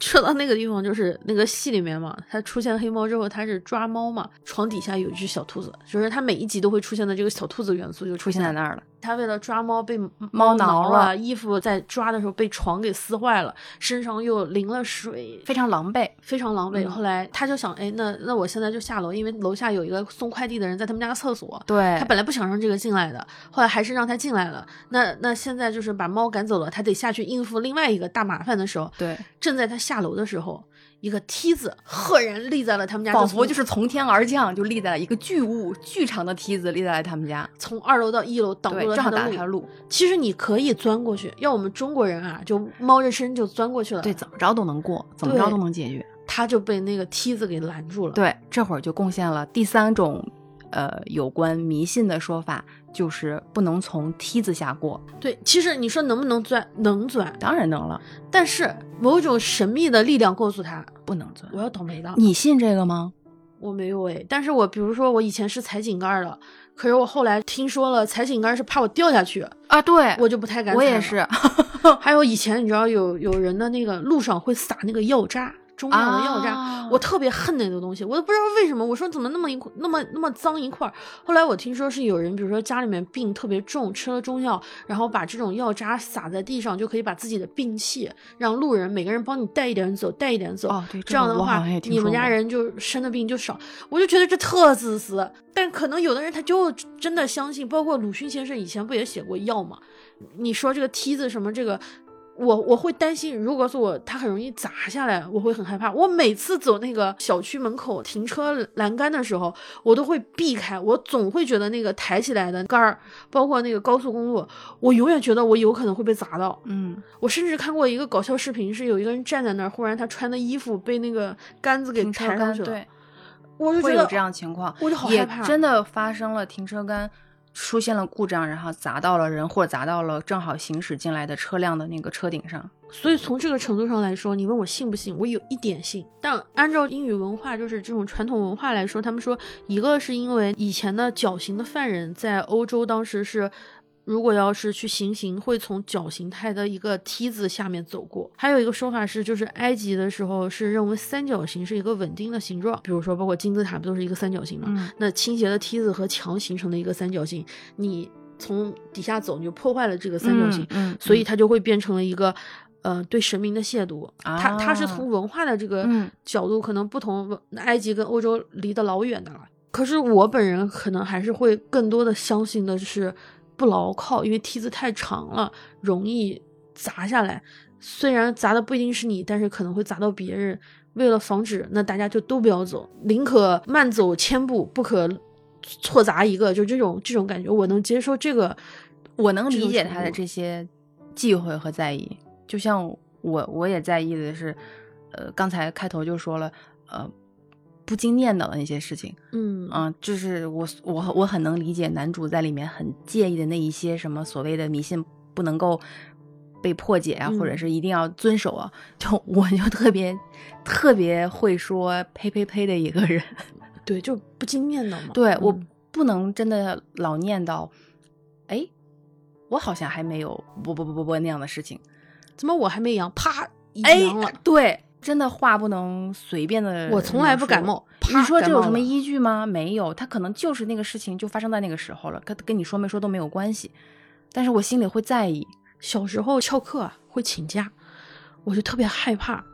说到那个地方，就是那个戏里面嘛，他出现黑猫之后，他是抓猫嘛，床底下有一只小兔子，就是他每一集都会出现的这个小兔子元素就出现在那儿了，他为了抓猫被猫挠挠了衣服在抓的时候被床给撕坏了，身上又淋了水，非常狼狈。非常狼狈。嗯后来他就想，哎，那那我现在就下楼，因为楼下有一个送快递的人在他们家厕所。对他本来不想让这个进来的，后来还是让他进来了。那那现在就是把猫赶走了，他得下去应付另外一个大麻烦的时候，对，正在他下楼的时候，一个梯子赫然立在了他们家，仿佛就是是从天而降，就立在了一个巨物、巨长的梯子立在了他们家，从二楼到一楼挡住对，了他的路。路，其实你可以钻过去，要我们中国人啊，就猫着身就钻过去了。对，，怎么着都能过，怎么着都能解决。他就被那个梯子给拦住了。，对，这会儿就贡献了第三种，呃，有关迷信的说法，就是不能从梯子下过。对，其实你说能不能钻？能钻，当然能了，但是某种神秘的力量告诉他，不能钻。我要倒霉了。你信这个吗？我没有哎，但是我比如说我以前是踩井盖的，可是我后来听说了踩井盖是怕我掉下去，啊，对，我就不太敢。我也是。还有以前你知道有有人的那个路上会撒那个药渣，中药的药渣，啊我特别恨那个东西，我都不知道为什么。我说怎么那么一块那么那么脏一块儿？后来我听说是有人，比如说家里面病特别重，吃了中药，然后把这种药渣撒在地上，就可以把自己的病气让路人每个人帮你带一点走，带一点走。哦对这样的话你们家人就生的病就少。我就觉得这特自私，但可能有的人他就真的相信，包括鲁迅先生以前不也写过药吗？你说这个梯子什么这个。我我会担心，如果说我它很容易砸下来，我会很害怕。我每次走那个小区门口停车栏杆的时候，我都会避开。我总会觉得那个抬起来的杆儿，包括那个高速公路，我永远觉得我有可能会被砸到。嗯，我甚至看过一个搞笑视频，是有一个人站在那儿，忽然他穿的衣服被那个杆子给抬上去了。对，我就觉得会有这样情况，我就好害怕。真的发生了停车杆出现了故障，然后砸到了人，或砸到了正好行驶进来的车辆的那个车顶上。所以从这个程度上来说，你问我信不信，我有一点信。但按照英语文化，就是这种传统文化来说，他们说一个是因为以前的绞刑的犯人在欧洲当时是。如果要是去行刑，会从绞刑台的一个梯子下面走过。还有一个说法是，就是埃及的时候是认为三角形是一个稳定的形状，比如说包括金字塔不都是一个三角形吗？嗯那倾斜的梯子和墙形成的一个三角形，你从底下走，你就破坏了这个三角形，嗯，嗯所以它就会变成了一个。呃，对神明的亵渎，它它是啊从文化的这个嗯角度，可能不同，埃及跟欧洲离得老远的了。可是我本人可能还是会更多的相信的是不牢靠，因为梯子太长了，容易砸下来。虽然砸的不一定是你，但是可能会砸到别人。为了防止，那大家就都不要走，宁可慢走千步，不可错砸一个。就这种这种感觉，我能接受这个。我能理解他的这些忌讳和在意，就像我我也在意的是，呃，刚才开头就说了，呃，不经念叨的那些事情，嗯啊、就是我我我很能理解男主在里面很介意的那一些什么所谓的迷信不能够被破解啊，或者嗯是一定要遵守啊，就我就特别特别会说呸呸呸的一个人，对，就不经念叨嘛。对我嗯不能真的老念叨，哎，我好像还没有不不不不不那样的事情。怎么我还没阳，啪一哎阳了。，对，真的话不能随便的。我从来不感冒你说这有什么依据吗？没有，他可能就是那个事情就发生在那个时候了，跟跟你说没说都没有关系。但是我心里会在意，小时候翘课啊，会请假，我就特别害怕。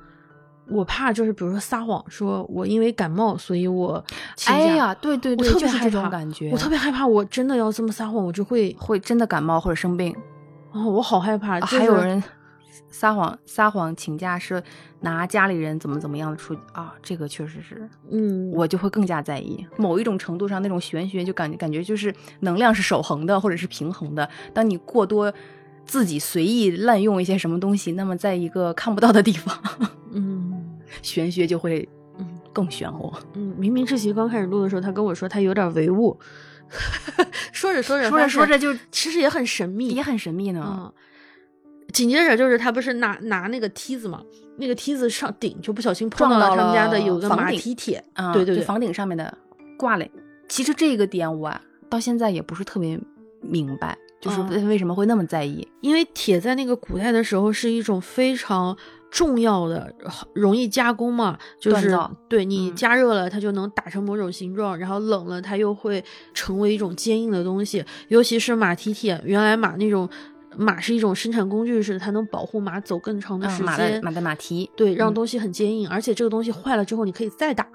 我怕就是比如说撒谎，说我因为感冒，所以我请假。哎呀，对对对，我特别就是这种害怕感觉，我特别害怕，我真的要这么撒谎，我就会，会真的感冒或者生病。哦，我好害怕。啊就是还有人撒谎撒谎请假是拿家里人怎么怎么样的出啊，这个确实是嗯，我就会更加在意。某一种程度上，那种玄学就感感觉就是能量是守恒的，或者是平衡的。当你过多自己随意滥用一些什么东西，那么在一个看不到的地方，嗯 玄学就会嗯更玄乎。嗯，明明志奇刚开始录的时候，他跟我说他有点唯物，说着说着说着说着就其实也很神秘，也很神秘呢。嗯。紧接着就是他不是拿拿那个梯子嘛，那个梯子上顶就不小心碰到到了他们家的有个马蹄铁，啊，对对对，房顶上面的挂嘞。其实这个点我啊到现在也不是特别明白，就是嗯为什么会那么在意。因为铁在那个古代的时候是一种非常重要的、容易加工嘛，就是对你嗯加热了它就能打成某种形状，然后冷了它又会成为一种坚硬的东西。尤其是马蹄铁，原来马那种马是一种生产工具似的，它能保护马走更长的时嗯，马间，的马的马蹄，对，让嗯东西很坚硬，而且这个东西坏了之后你可以再打。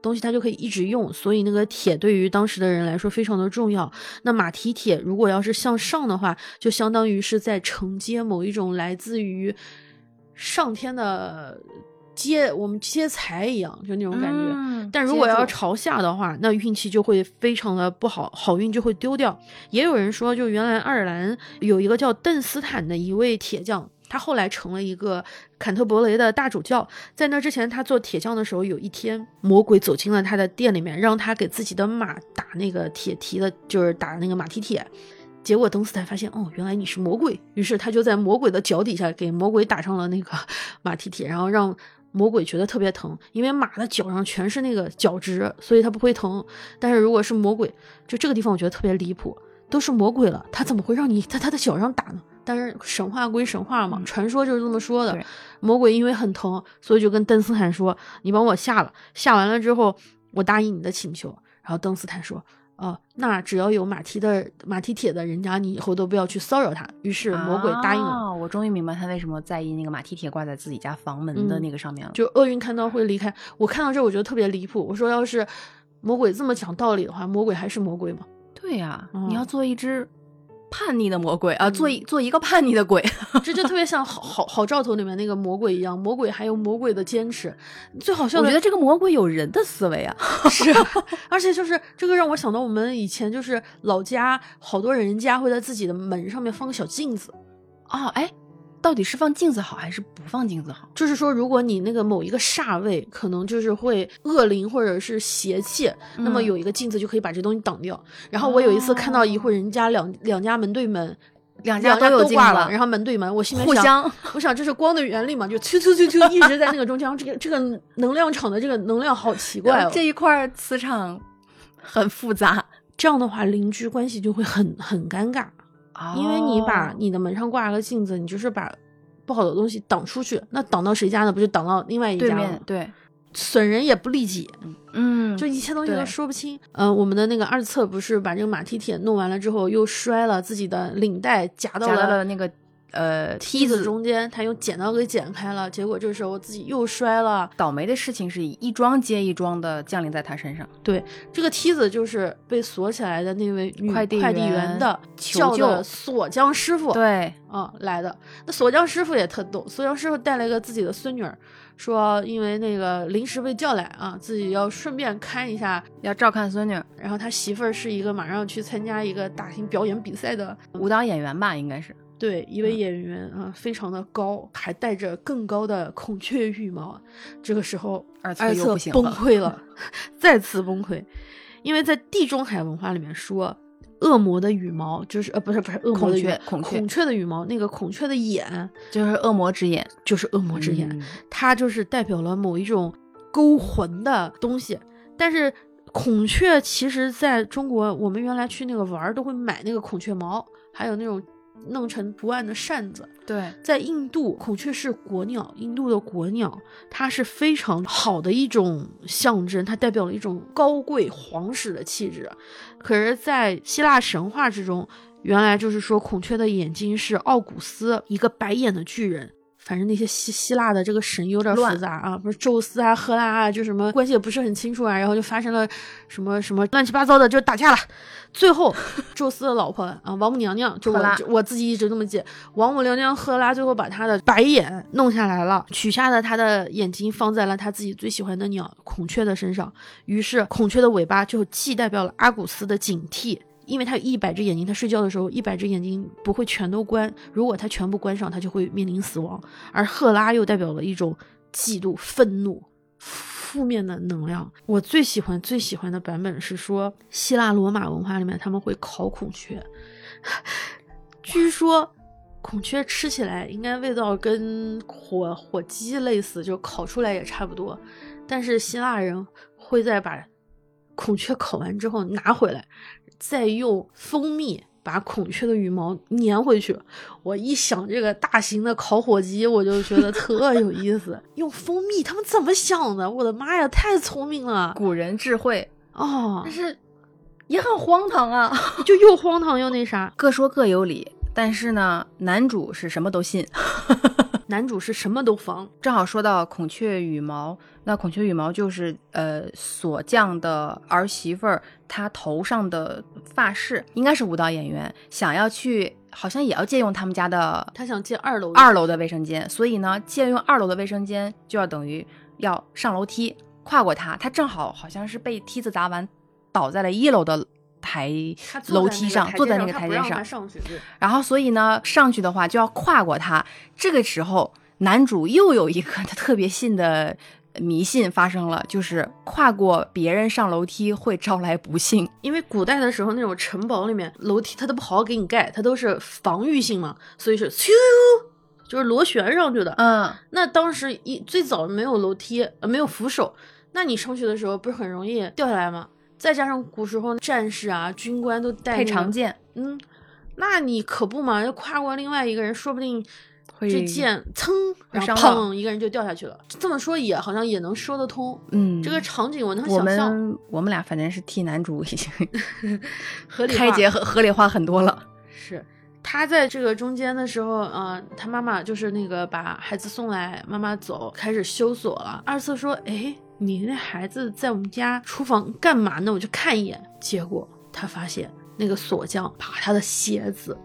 东西它就可以一直用，所以那个铁对于当时的人来说非常的重要。那马蹄铁如果要是向上的话，就相当于是在承接某一种来自于上天的接我们接财一样，就那种感觉。嗯但如果要朝下的话，那运气就会非常的不好，好运就会丢掉。也有人说，就原来爱尔兰有一个叫邓斯坦的一位铁匠，他后来成了一个坎特伯雷的大主教。在那之前，他做铁匠的时候，有一天魔鬼走进了他的店里面，让他给自己的马打那个铁蹄的，就是打那个马蹄铁。结果邓斯坦发现，哦，原来你是魔鬼，于是他就在魔鬼的脚底下给魔鬼打上了那个 马蹄铁，然后让魔鬼觉得特别疼，因为马的脚上全是那个脚趾，所以它不会疼。但是如果是魔鬼，就这个地方我觉得特别离谱，都是魔鬼了，他怎么会让你在他的脚上打呢？但是神话归神话嘛，嗯传说就是这么说的。魔鬼因为很疼，所以就跟邓斯坦说：“你帮我下了，下完了之后，我答应你的请求。”然后邓斯坦说：“哦，那只要有马蹄的马蹄铁的人家，你以后都不要去骚扰他。”于是魔鬼答应了。哦我终于明白他为什么在意那个马蹄铁挂在自己家房门的嗯那个上面了。就厄运看到会离开。我看到这，我觉得特别离谱。我说，要是魔鬼这么讲道理的话，魔鬼还是魔鬼吗？对呀、嗯你要做一只叛逆的魔鬼啊，做一做一个叛逆的鬼。这就特别像好好好兆头里面那个魔鬼一样，魔鬼还有魔鬼的坚持。最好笑的，我觉得这个魔鬼有人的思维啊。是，而且就是这个让我想到我们以前就是老家好多人家会在自己的门上面放个小镜子，哦，哎，到底是放镜子好还是不放镜子好？就是说如果你那个某一个煞位可能就是会恶灵或者是邪气，那么嗯有一个镜子就可以把这东西挡掉。然后我有一次看到一户人家两两家门对门。两两家都有镜子挂了，然后门对门，我心里想，互相我想这是光的原理嘛，就突突突突一直在那个中间，这个这个能量场的这个能量好奇怪哦。这一块磁场很复杂，这样的话，邻居关系就会很很尴尬，因为你把你的门上挂了个镜子，你就是把不好的东西挡出去，那挡到谁家呢？不就挡到另外一家？对，损人也不利己，嗯，就一切东西都说不清。嗯、我们的那个二册不是把这个马蹄铁弄完了之后，又摔了自己的领带，夹到夹到了了那个呃梯子中间，他用剪刀给剪开了，结果这时候自己又摔了。倒霉的事情是一桩接一桩的降临在他身上。对，这个梯子就是被锁起来的那位快递快递员的求救锁匠师傅。对，嗯、来的。那锁匠师傅也特逗，锁匠师傅带了一个自己的孙女儿，说因为那个临时被叫来啊，自己要顺便看一下。要照看孙女。然后他媳妇儿是一个马上去参加一个大型表演比赛的舞蹈演员吧，应该是。对，一位演员啊，非常的高，还带着更高的孔雀羽毛。这个时候，二次崩溃了，再次崩溃，因为在地中海文化里面说，恶魔的羽毛就是呃不是不是恶魔孔的羽雀孔雀孔雀的羽毛，那个孔雀的眼就是恶魔之眼，就是恶魔之眼，嗯它就是代表了某一种勾魂的东西。但是孔雀其实在中国，我们原来去那个玩儿都会买那个孔雀毛，还有那种弄成图案的扇子。对，在印度，孔雀是国鸟，印度的国鸟，它是非常好的一种象征，它代表了一种高贵皇室的气质。可是，在希腊神话之中，原来就是说孔雀的眼睛是奥古斯，一个白眼的巨人。反正那些希希腊的这个神有点乱复杂啊，不是宙斯啊、赫拉啊，就什么关系也不是很清楚啊，然后就发生了什么什么乱七八糟的，就打架了。最后，宙斯的老婆啊，王母娘娘，就我我自己一直这么记，王母娘娘赫拉最后把她的白眼弄下来了，取下了她的眼睛，放在了她自己最喜欢的鸟孔雀的身上。于是，孔雀的尾巴就既代表了阿古斯的警惕。因为他有一百只眼睛，他睡觉的时候一百只眼睛不会全都关，如果他全部关上，他就会面临死亡。而赫拉又代表了一种嫉妒、愤怒、负面的能量。我最喜欢、最喜欢的版本是说，希腊罗马文化里面他们会烤孔雀，据说孔雀吃起来应该味道跟火火鸡类似，就烤出来也差不多。但是希腊人会在把孔雀烤完之后拿回来，再用蜂蜜把孔雀的羽毛粘回去。我一想这个大型的烤火鸡，我就觉得特有意思。用蜂蜜，他们怎么想的？我的妈呀，太聪明了古人智慧，哦但！是也很荒唐啊。就又荒唐又那啥。各说各有理，但是呢，男主是什么都信。男主是什么都防，正好说到孔雀羽毛，那孔雀羽毛就是呃锁匠的儿媳妇儿，她头上的发饰，应该是舞蹈演员，想要去，好像也要借用他们家的他想借二楼二楼的卫生间，所以呢，借用二楼的卫生间就要等于要上楼梯，跨过它，他正好好像是被梯子砸完，倒在了一楼的台楼梯上，坐在那个台阶上。然后所以呢，上去的话就要跨过它。这个时候，男主又有一个 他特别信的迷信发生了，就是跨过别人上楼梯会招来不幸。因为古代的时候那种城堡里面楼梯它都不好好给你盖，它都是防御性嘛，所以是咻，就是螺旋上去的。嗯，那当时一最早没有楼梯，呃，没有扶手，那你上去的时候不是很容易掉下来吗？再加上古时候战士啊、军官都带、那个、配长，剑嗯，那你可不嘛，要跨过另外一个人，说不定这剑噌，然后砰，一个人就掉下去了。这么说也好像也能说得通。嗯，这个场景我能想象，们我们俩反正是替男主已 经合理开解合合理化很多了。是他在这个中间的时候，嗯、他妈妈就是那个把孩子送来，妈妈走，开始修锁了。二次说：“哎，你那孩子在我们家厨房干嘛呢？我就看一眼。”结果他发现那个锁匠把他的鞋子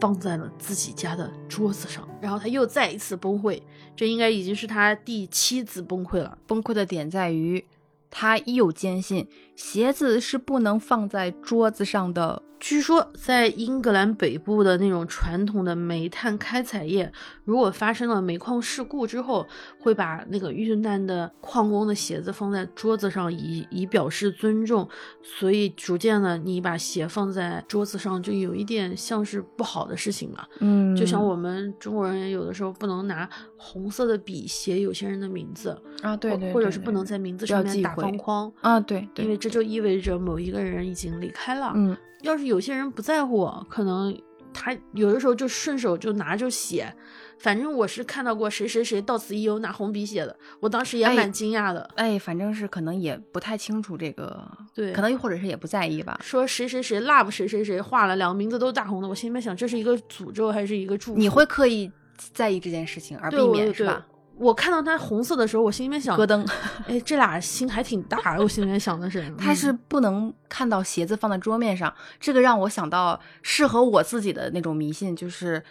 放在了自己家的桌子上，然后他又再一次崩溃。这应该已经是他第七次崩溃了。崩溃的点在于，他又坚信鞋子是不能放在桌子上的。据说，在英格兰北部的那种传统的煤炭开采业，如果发生了煤矿事故之后，会把那个遇难的矿工的鞋子放在桌子上以，以表示尊重。所以，逐渐的，你把鞋放在桌子上，就有一点像是不好的事情了。嗯就像我们中国人有的时候不能拿红色的笔写有些人的名字，啊，对或对，对对或者是不能在名字上面打方框。啊，对对，因为这就意味着某一个人已经离开了。嗯要是有些人不在乎，可能他有的时候就顺手就拿就写。反正我是看到过谁谁谁到此一游拿红笔写的，我当时也蛮惊讶的。哎，反正是可能也不太清楚这个，对，可能又或者是也不在意吧。说谁谁谁 love 谁谁谁画了两个名字都大红的，我心里面想这是一个诅咒还是一个祝福？你会刻意在意这件事情而避免是吧？我看到它红色的时候，我心里面想咯噔，哎，这俩心还挺大。我心里面想的是，他是不能看到鞋子放在桌面上，这个让我想到适合我自己的那种迷信，就是。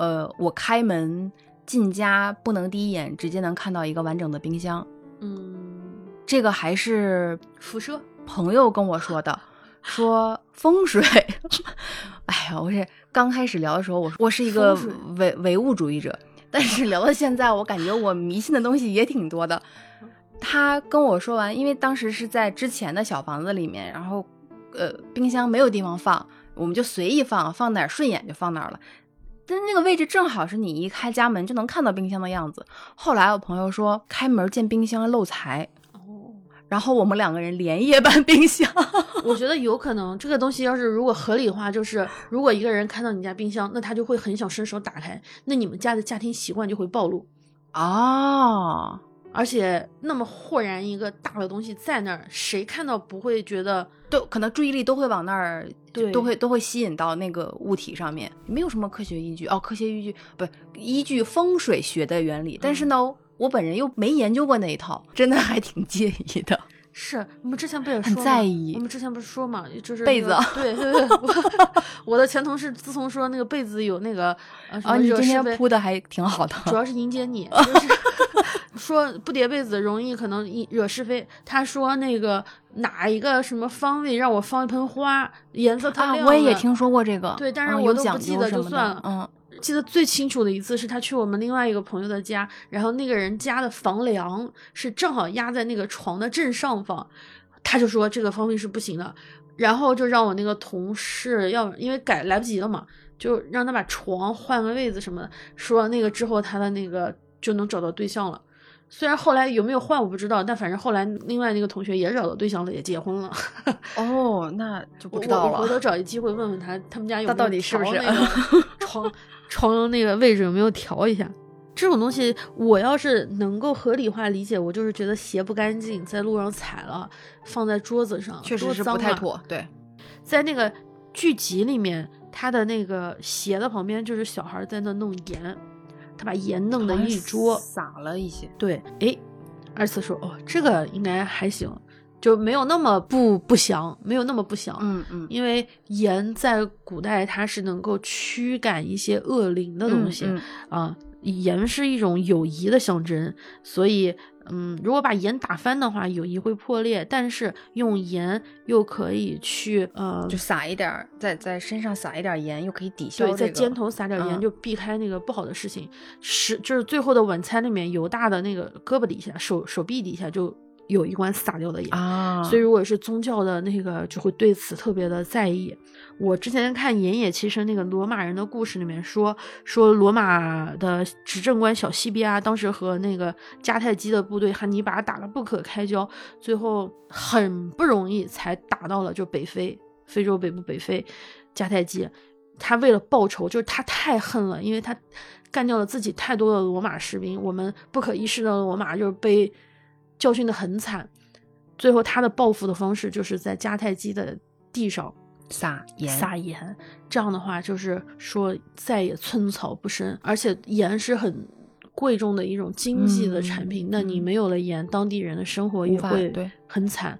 呃，我开门进家不能第一眼直接能看到一个完整的冰箱，嗯，这个还是辐射朋友跟我说的，说风水。哎呀，我是刚开始聊的时候，我我是一个唯唯物主义者，但是聊到现在，我感觉我迷信的东西也挺多的。他跟我说完，因为当时是在之前的小房子里面，然后呃，冰箱没有地方放，我们就随意放，放哪儿顺眼就放哪儿了。但那个位置正好是你一开家门就能看到冰箱的样子。后来我朋友说开门见冰箱漏财，然后我们两个人连夜搬冰箱。我觉得有可能这个东西要是如果合理化，就是如果一个人看到你家冰箱，那他就会很想伸手打开，那你们家的家庭习惯就会暴露啊。而且那么豁然一个大的东西在那儿，谁看到不会觉得都可能注意力都会往那儿，对，都会都会吸引到那个物体上面。没有什么科学依据哦，科学依据不依据风水学的原理，但是呢，我本人又没研究过那一套，真的还挺介意的。是我们之前不也很在意？我们之前不是说嘛，就是 被子，对对对。我的前同事自从说那个被子有那个啊，你今天铺的还挺好的，主要是迎接你。就是说不叠被子容易可能惹是非。他说那个哪一个什么方位让我放一盆花，颜色特亮。我也听说过这个，对，但是我都不记得就算了。嗯，记得最清楚的一次是他去我们另外一个朋友的家，然后那个人家的房梁是正好压在那个床的正上方，他就说这个方位是不行的，然后就让我那个同事要因为改来不及了嘛，就让他把床换个位子什么的，说那个之后他的那个就能找到对象了。虽然后来有没有换我不知道，但反正后来另外那个同学也找到对象了，也结婚了。哦，那就不知道了。我回头找一机会问问他，他们家有没有到底是不是那个 床床那个位置有没有调一下？这种东西我要是能够合理化理解，我就是觉得鞋不干净，在路上踩了，放在桌子上，确实是不太妥。对，在那个剧集里面，他的那个鞋的旁边就是小孩在那弄盐。他把盐弄的一桌，撒了一些。对，哎，二次说，哦，这个应该还行，就没有那么不不祥，没有那么不祥。嗯嗯，因为盐在古代它是能够驱赶一些恶灵的东西啊，盐是一种友谊的象征，所以。嗯，如果把盐打翻的话，友谊会破裂。但是用盐又可以去，呃，就撒一点，在在身上撒一点盐，又可以抵消。对，在肩头撒点盐，就避开那个不好的事情。是，就是最后的晚餐里面，犹大的那个胳膊底下、手手臂底下就。有一关撒掉的盐啊，所以如果是宗教的那个，就会对此特别的在意。我之前看《盐野其实那个罗马人的故事里面说，说罗马的执政官小西比亚当时和那个迦太基的部队汉尼拔打得不可开交，最后很不容易才打到了就北非，非洲北部北非迦太基。他为了报仇，就是他太恨了，因为他干掉了自己太多的罗马士兵，我们不可一世的罗马就是被。教训的很惨，最后他的报复的方式就是在迦太基的地上撒盐，撒盐。这样的话，就是说再也寸草不生。而且盐是很贵重的一种经济的产品，那你没有了盐，当地人的生活也会很惨。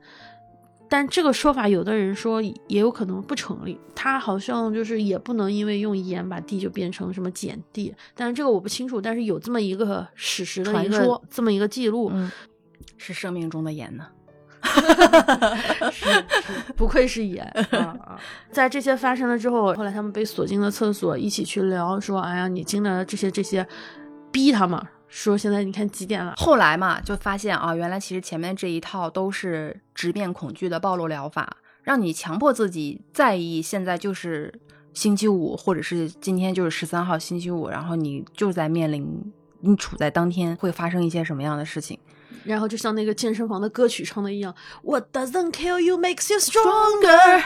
但这个说法，有的人说也有可能不成立。他好像就是也不能因为用盐把地就变成什么碱地，但是这个我不清楚。但是有这么一个史实的一个这么一个记录。是生命中的盐呢，是不愧是盐 啊！在这些发生了之后，后来他们被锁进了厕所，一起去聊，说：“哎呀，你经历了这些这些，逼他们说现在你看几点了？”后来嘛，就发现啊，原来其实前面这一套都是直面恐惧的暴露疗法，让你强迫自己在意现在就是星期五，或者是今天就是十三号星期五，然后你就在面临你处在当天会发生一些什么样的事情。然后就像那个健身房的歌曲唱的一样，What doesn't kill you makes you stronger。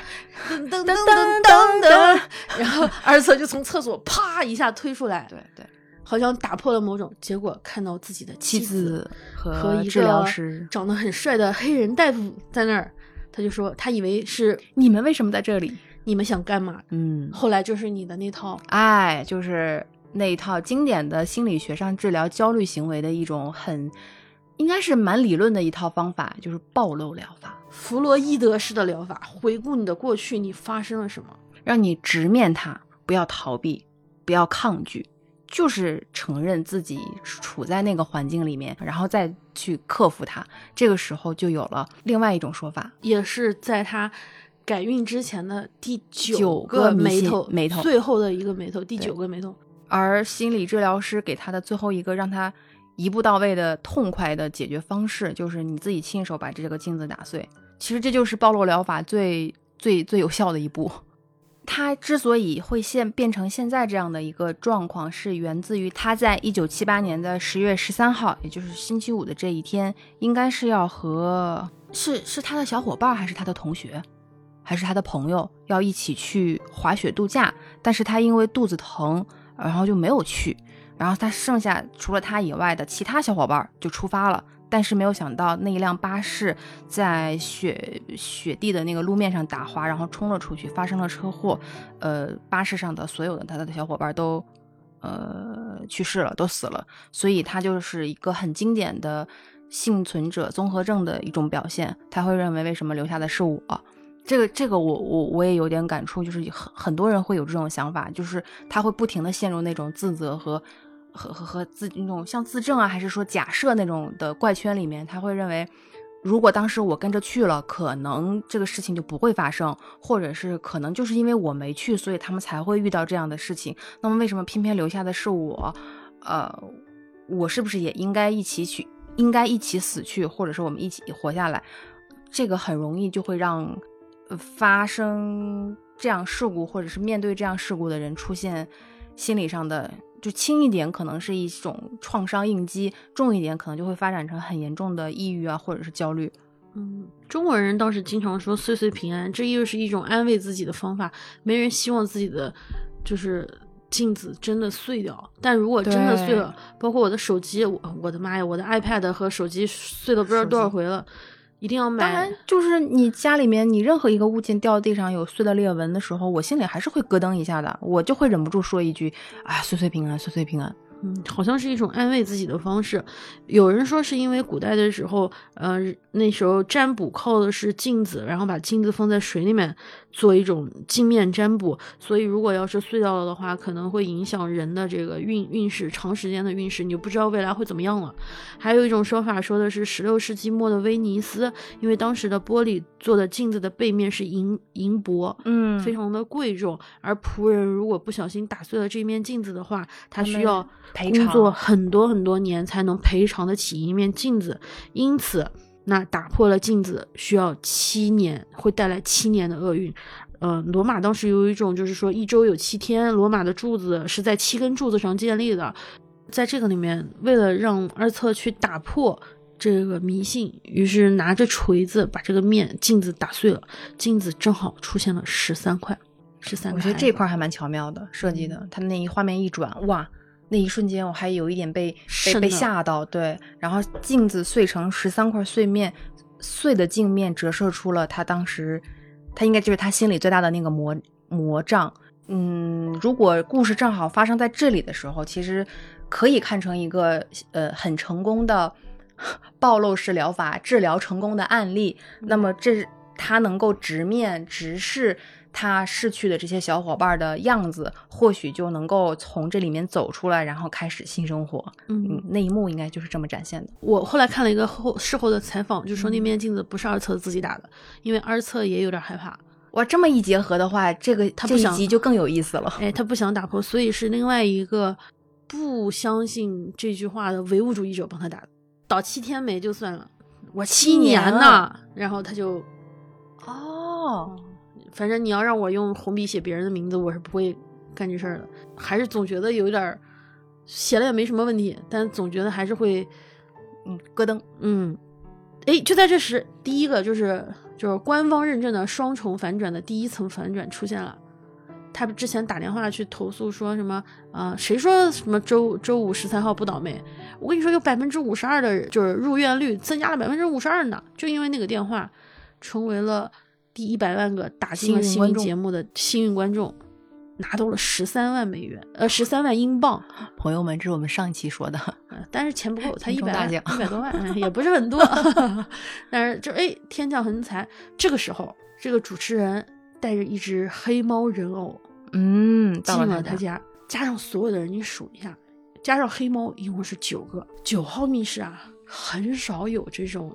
噔噔噔噔噔噔，然后二策就从厕所啪一下推出来，对对，好像打破了某种，结果看到自己的妻子和一治疗个师，长得很帅的黑人大夫在那儿，他就说他以为是你们为什么在这里？你们想干嘛？嗯，后来就是你的那套，哎，就是那一套经典的心理学上治疗焦虑行为的一种很，应该是蛮理论的一套方法，就是暴露疗法，弗洛伊德式的疗法，回顾你的过去，你发生了什么？让你直面它，不要逃避，不要抗拒，就是承认自己处在那个环境里面，然后再去克服它。这个时候就有了另外一种说法，也是在他改运之前的第九个眉头，眉头最后的一个眉头，第九个眉头。而心理治疗师给他的最后一个让他一步到位的痛快的解决方式，就是你自己亲手把这个镜子打碎。其实这就是暴露疗法最最最有效的一步。他之所以会现变成现在这样的一个状况，是源自于他在一九七八年的十月十三号，也就是星期五的这一天，应该是要和是是他的小伙伴还是他的同学，还是他的朋友要一起去滑雪度假，但是他因为肚子疼，然后就没有去，然后他剩下除了他以外的其他小伙伴就出发了，但是没有想到那一辆巴士在雪雪地的那个路面上打滑，然后冲了出去，发生了车祸，呃，巴士上的所有的他的小伙伴都呃去世了，都死了，所以他就是一个很经典的幸存者综合症的一种表现，他会认为为什么留下的是我。这个这个我我我也有点感触，就是很很多人会有这种想法，就是他会不停的陷入那种自责和和和和自那种像自证啊，还是说假设那种的怪圈里面，他会认为，如果当时我跟着去了，可能这个事情就不会发生，或者是可能就是因为我没去，所以他们才会遇到这样的事情。那么为什么偏偏留下的是我？呃，我是不是也应该一起去，应该一起死去，或者是我们一起活下来？这个很容易就会让。发生这样事故，或者是面对这样事故的人出现心理上的，就轻一点可能是一种创伤应激，重一点可能就会发展成很严重的抑郁啊，或者是焦虑。嗯，中国人倒是经常说岁岁平安，这又是一种安慰自己的方法。没人希望自己的就是镜子真的碎掉，但如果真的碎了，包括我的手机，我我的妈呀，我的 iPad 和手机碎了不知道多少回了。一定要买。当然，就是你家里面，你任何一个物件掉地上有碎的裂纹的时候，我心里还是会咯噔一下的，我就会忍不住说一句：“啊，岁岁平安，岁岁平安。”嗯，好像是一种安慰自己的方式。有人说是因为古代的时候，呃，那时候占卜靠的是镜子，然后把镜子放在水里面做一种镜面占卜，所以如果要是碎掉了的话，可能会影响人的这个运运势，长时间的运势，你就不知道未来会怎么样了。还有一种说法说的是十六世纪末的威尼斯，因为当时的玻璃做的镜子的背面是银银箔，嗯，非常的贵重，而仆人如果不小心打碎了这面镜子的话，他需要。赔工作很多很多年才能赔偿得起一面镜子，因此，那打破了镜子需要七年，会带来七年的厄运。呃，罗马当时有一种就是说一周有七天，罗马的柱子是在七根柱子上建立的。在这个里面，为了让二策去打破这个迷信，于是拿着锤子把这个面镜子打碎了，镜子正好出现了十三块，十三块。我觉得这块还蛮巧妙的设计的，它那一画面一转，哇！那一瞬间，我还有一点被被被吓到，对。然后镜子碎成十三块碎面，碎的镜面折射出了他当时，他应该就是他心里最大的那个魔魔障。嗯，如果故事正好发生在这里的时候，其实可以看成一个呃很成功的暴露式疗法治疗成功的案例。那么这他能够直面直视。他逝去的这些小伙伴的样子，或许就能够从这里面走出来，然后开始新生活。嗯，那一幕应该就是这么展现的。我后来看了一个后事后的采访，就说那面镜子不是二策自己打的，因为二策也有点害怕。哇，这么一结合的话，这个他不想集就更有意思了。哎，他不想打破，所以是另外一个不相信这句话的唯物主义者帮他打的。倒七天霉就算了，我七年呢，然后他就哦。反正你要让我用红笔写别人的名字，我是不会干这事儿的。还是总觉得有点写了也没什么问题，但总觉得还是会嗯，咯噔，嗯，哎，就在这时，第一个就是就是官方认证的双重反转的第一层反转出现了。他之前打电话去投诉说什么啊、呃谁说什么周周五十三号不倒霉？我跟你说，有百分之五十二的，就是入院率增加了百分之五十二呢，就因为那个电话，成为了第一百万个打进了幸运幸运观众节目的幸运观众，拿到了十三万美元，呃，十三万英镑。朋友们，这是我们上期说的，呃但是钱不够，才英一百一百多万，嗯也不是很多。但是就哎，天降横财。这个时候，这个主持人带着一只黑猫人偶嗯，进到了他家，加上所有的人，你数一下，加上黑猫一共是九个。九号密室啊，很少有这种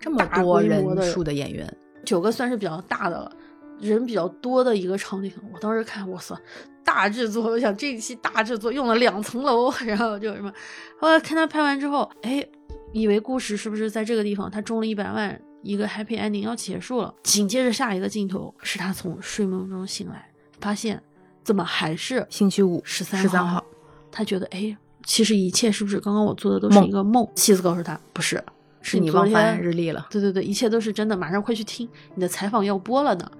这么多人数的演员，九个算是比较大的了，人比较多的一个场景。我当时看，我操，大制作！我想这一期大制作用了两层楼，然后就什么，后来看他拍完之后，哎，以为故事是不是在这个地方他中了一百万，一个 happy ending 要结束了。紧接着下一个镜头是他从睡梦中醒来，发现怎么还是星期五十三十三号，他觉得哎，其实一切是不是刚刚我做的都是一个梦？妻子告诉他不是，是你忘翻日历了。对对对，一切都是真的，马上快去听，你的采访要播了呢。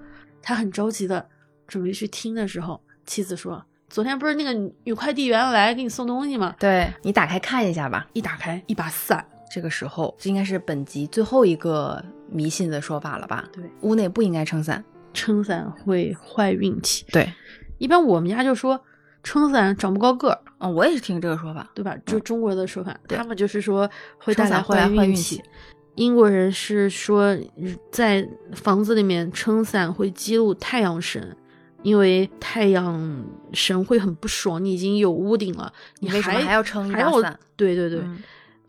他很着急的准备去听的时候，妻子说：“昨天不是那个女女快递员来给你送东西吗对你打开看一下吧。？”一打开，一把伞，这个时候，这应该是本集最后一个迷信的说法了吧？对，屋内不应该撑伞。撑伞会坏运气。对，一般我们家就说撑伞长不高个儿，嗯，我也是听这个说法。对吧？就中国的说法，对他们就是说会带来坏运运气气。英国人是说，在房子里面撑伞会激怒太阳神，因为太阳神会很不爽。你已经有屋顶了，你你为什么还要撑一把伞？对对对。嗯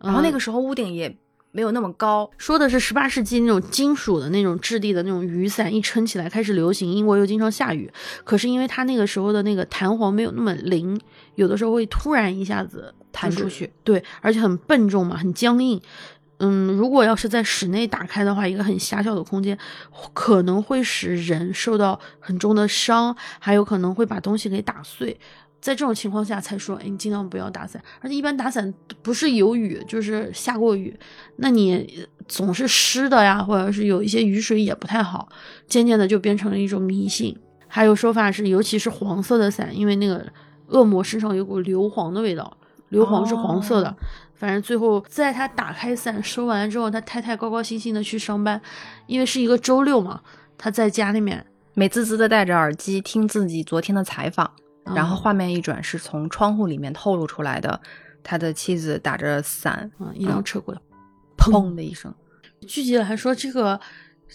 然后那嗯个时候屋顶也没有那么高，说的是十八世纪那种金属的那种质地的那种雨伞，一撑起来开始流行。英国又经常下雨，可是因为它那个时候的那个弹簧没有那么灵，有的时候会突然一下子弹出去。对，而且很笨重嘛，很僵硬。嗯，如果要是在室内打开的话，一个很狭小的空间，可能会使人受到很重的伤，还有可能会把东西给打碎。在这种情况下才说，哎，你尽量不要打伞。而且一般打伞不是有雨，就是下过雨，那你总是湿的呀，或者是有一些雨水也不太好。渐渐的就变成了一种迷信。还有说法是，尤其是黄色的伞，因为那个恶魔身上有股硫磺的味道，硫磺是黄色的。哦反正最后在他打开伞收完之后，他太太高高兴兴的去上班，因为是一个周六嘛，他在家里面，美滋滋的戴着耳机听自己昨天的采访，然后嗯画面一转，是从窗户里面透露出来的，他的妻子打着伞，嗯，一辆车过来，砰的一声，剧集还说这个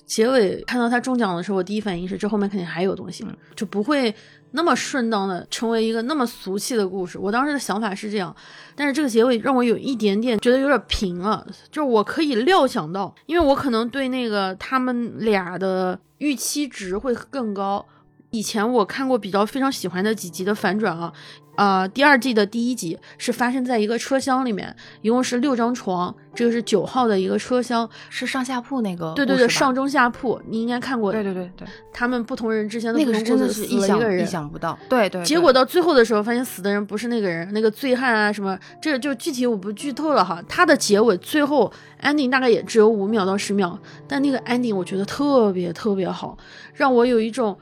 结尾看到他中奖的时候，我第一反应是这后面肯定还有东西，嗯就不会那么顺当的成为一个那么俗气的故事。我当时的想法是这样，但是这个结尾让我有一点点觉得有点平了，就是我可以料想到，因为我可能对那个他们俩的预期值会更高。以前我看过比较非常喜欢的几集的反转啊，呃，第二季的第一集是发生在一个车厢里面，一共是六张床，这个是九号的一个车厢，是上下铺那个，对对对，上。中下铺，你应该看过。对对对对，他们不同人之间的那个真的是意想不到，对对。对结果到最后的时候，发现死的人不是那个人，那个醉汉啊什么，这个就具体我不剧透了哈。他的结尾最后 ending 大概也只有五秒到十秒，但那个 ending 我觉得特别特别好，让我有一种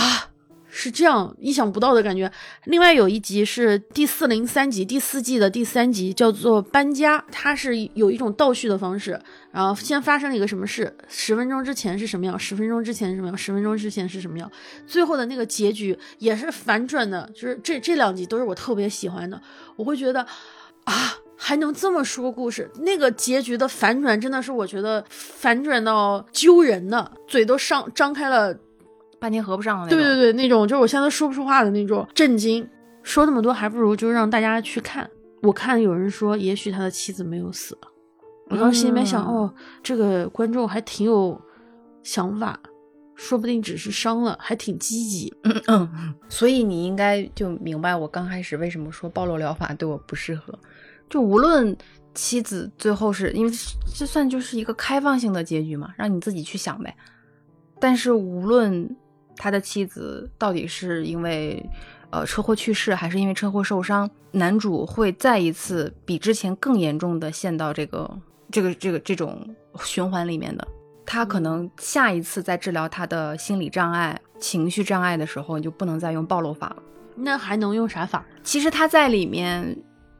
啊是这样意想不到的感觉。另外有一集是第四零三集，第四季的第三集叫做搬家，它是有一种倒叙的方式，然后先发生了一个什么事，十分钟之前是什么样，十分钟之前是什么样，十分钟之前是什么样，最后的那个结局也是反转的，就是这这两集都是我特别喜欢的，我会觉得啊。还能这么说故事？那个结局的反转真的是我觉得反转到揪人的，嘴都上张开了，半天合不上的那种。对对对，那种就是我现在说不出话的那种震惊。说那么多，还不如就让大家去看。我看有人说，也许他的妻子没有死。我当时心里面想，嗯哦，这个观众还挺有想法，说不定只是伤了，还挺积极。嗯嗯，所以你应该就明白我刚开始为什么说暴露疗法对我不适合。就无论妻子最后是因为这算就是一个开放性的结局嘛，让你自己去想呗。但是无论他的妻子到底是因为呃车祸去世，还是因为车祸受伤，男主会再一次比之前更严重的陷到这个这个这个这种循环里面的。他可能下一次在治疗他的心理障碍、情绪障碍的时候，你就不能再用暴露法了。那还能用啥法？其实他在里面，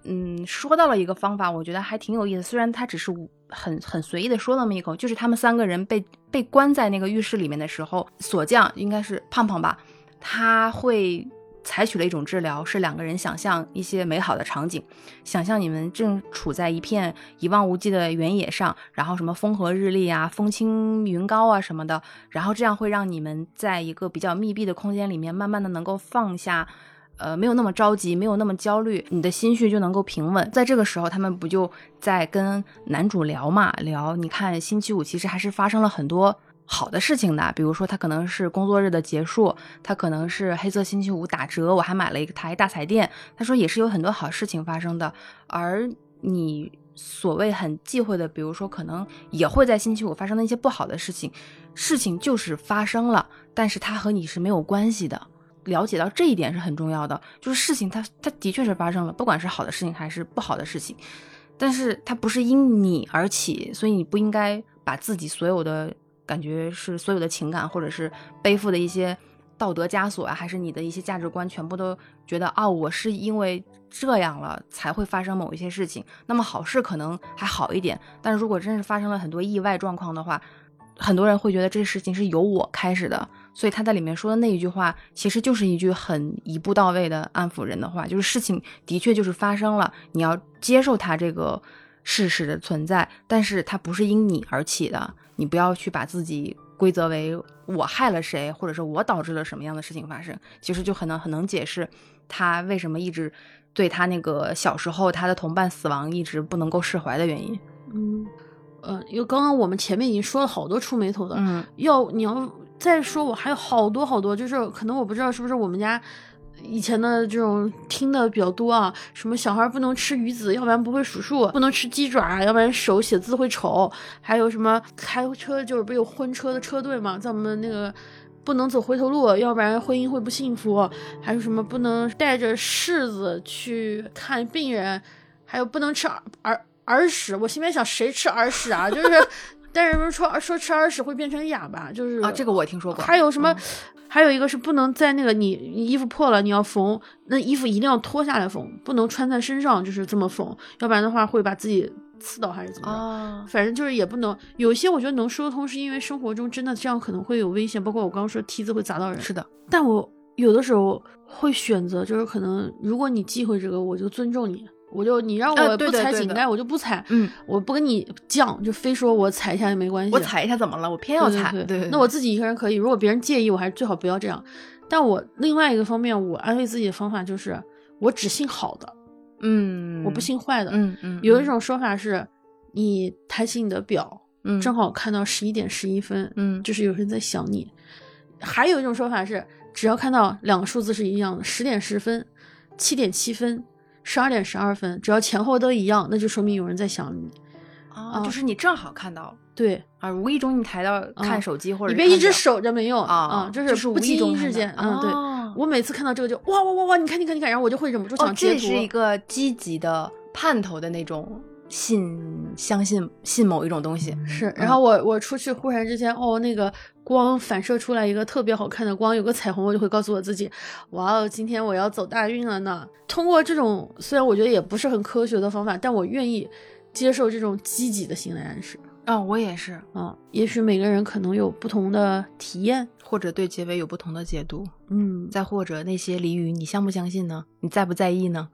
嗯，说到了一个方法，我觉得还挺有意思。虽然他只是很很随意的说那么一口，就是他们三个人被被关在那个浴室里面的时候，锁匠应该是胖胖吧，他会。采取了一种治疗，是两个人想象一些美好的场景，想象你们正处在一片一望无际的原野上，然后什么风和日丽啊，风轻云高啊什么的，然后这样会让你们在一个比较密闭的空间里面，慢慢的能够放下，呃，没有那么着急，没有那么焦虑，你的心绪就能够平稳。在这个时候，他们不就在跟男主聊嘛，聊，你看星期五其实还是发生了很多。好的事情的，比如说他可能是工作日的结束，他可能是黑色星期五打折，我还买了一台大彩电。他说也是有很多好事情发生的，而你所谓很忌讳的，比如说可能也会在星期五发生的一些不好的事情，事情就是发生了，但是它和你是没有关系的。了解到这一点是很重要的，就是事情它它的确是发生了，不管是好的事情还是不好的事情，但是它不是因你而起，所以你不应该把自己所有的。感觉是所有的情感，或者是背负的一些道德枷锁啊，还是你的一些价值观，全部都觉得啊，我是因为这样了才会发生某一些事情。那么好事可能还好一点，但是如果真是发生了很多意外状况的话，很多人会觉得这事情是由我开始的。所以他在里面说的那一句话，其实就是一句很一步到位的安抚人的话，就是事情的确就是发生了，你要接受它这个事实的存在，但是它不是因你而起的。你不要去把自己归责为我害了谁，或者是我导致了什么样的事情发生，其实就很能很能解释他为什么一直对他那个小时候他的同伴死亡一直不能够释怀的原因。嗯，呃，因为刚刚我们前面已经说了好多出眉头的，嗯，要你要再说，我还有好多好多，就是可能我不知道是不是我们家。以前的这种听的比较多啊，什么小孩不能吃鱼子，要不然不会数数；不能吃鸡爪，要不然手写字会丑。还有什么开车就是不有婚车的车队嘛，在我们那个不能走回头路，要不然婚姻会不幸福。还有什么不能带着柿子去看病人，还有不能吃耳耳屎。我心里面想，谁吃耳屎啊？就是，但是不是说说吃耳屎会变成哑巴，就是啊，这个我听说过。还有什么？还有一个是不能在那个你衣服破了你要缝，那衣服一定要脱下来缝，不能穿在身上就是这么缝，要不然的话会把自己刺到还是怎么着？反正就是也不能有些我觉得能说得通，是因为生活中真的这样可能会有危险，包括我刚刚说梯子会砸到人。是的，但我有的时候会选择，就是可能如果你忌讳这个，我就尊重你。我就你让我不踩井盖，我就不踩。嗯，我不跟你犟，就非说我踩一下也没关系。我踩一下怎么了？我偏要踩。对对，那我自己一个人可以。如果别人介意，我还是最好不要这样。但我另外一个方面，我安慰自己的方法就是，我只信好的。嗯，我不信坏的。嗯嗯。有一种说法是，你抬起你的表，嗯，正好看到十一点十一分，嗯，就是有人在想你。还有一种说法是，只要看到两个数字是一样的，十点十分，七点七分。十二点十二分，只要前后都一样，那就说明有人在想你。啊，就是你正好看到，对啊，无意中你抬到看手机或者你别一直守着没用啊啊，就是不经意之间，嗯，对。我每次看到这个就哇哇哇哇，你看你看你看，然后我就会忍不住想截图。这是一个积极的盼头的那种。信相信信某一种东西是，然后我我出去忽然之间哦，那个光反射出来一个特别好看的光，有个彩虹，我就会告诉我自己，哇哦，今天我要走大运了呢。通过这种虽然我觉得也不是很科学的方法，但我愿意接受这种积极的心理暗示。啊，我也是啊，也许每个人可能有不同的体验，或者对结尾有不同的解读。嗯，再或者那些俚语，你相不相信呢？你在不在意呢？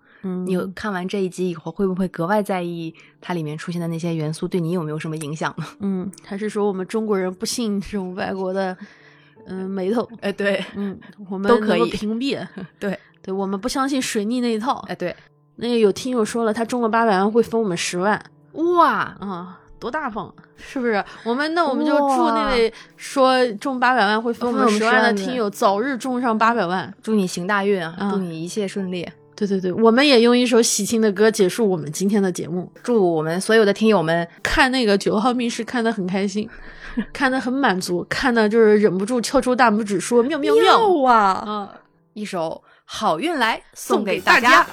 你看完这一集以后，会不会格外在意它里面出现的那些元素对你有没有什么影响呢？嗯，还是说我们中国人不信这种外国的，嗯，眉头？哎，对，嗯，我们都可以屏蔽。对，对，我们不相信水逆那一套。哎，对，那个有听友说了，他中了八百万会分我们十万。哇，啊，多大方，是不是？我们那我们就祝那位说中八百万会分我们十万的听友早日中上八百万，祝你行大运啊，祝你一切顺利。对对对，我们也用一首喜庆的歌结束我们今天的节目。祝我们所有的听友们看那个九号密室看得很开心，看得很满足，看的就是忍不住翘出大拇指说妙妙妙啊！嗯，一首好运来送给大大家。